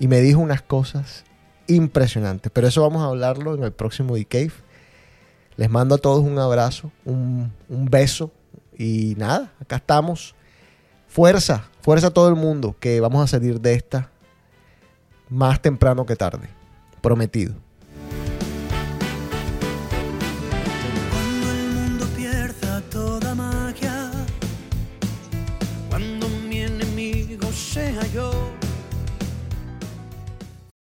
y me dijo unas cosas impresionantes. Pero eso vamos a hablarlo en el próximo The-Cave. Les mando a todos un abrazo, un beso y nada, acá estamos. Fuerza, fuerza a todo el mundo que vamos a salir de esta más temprano que tarde. Prometido.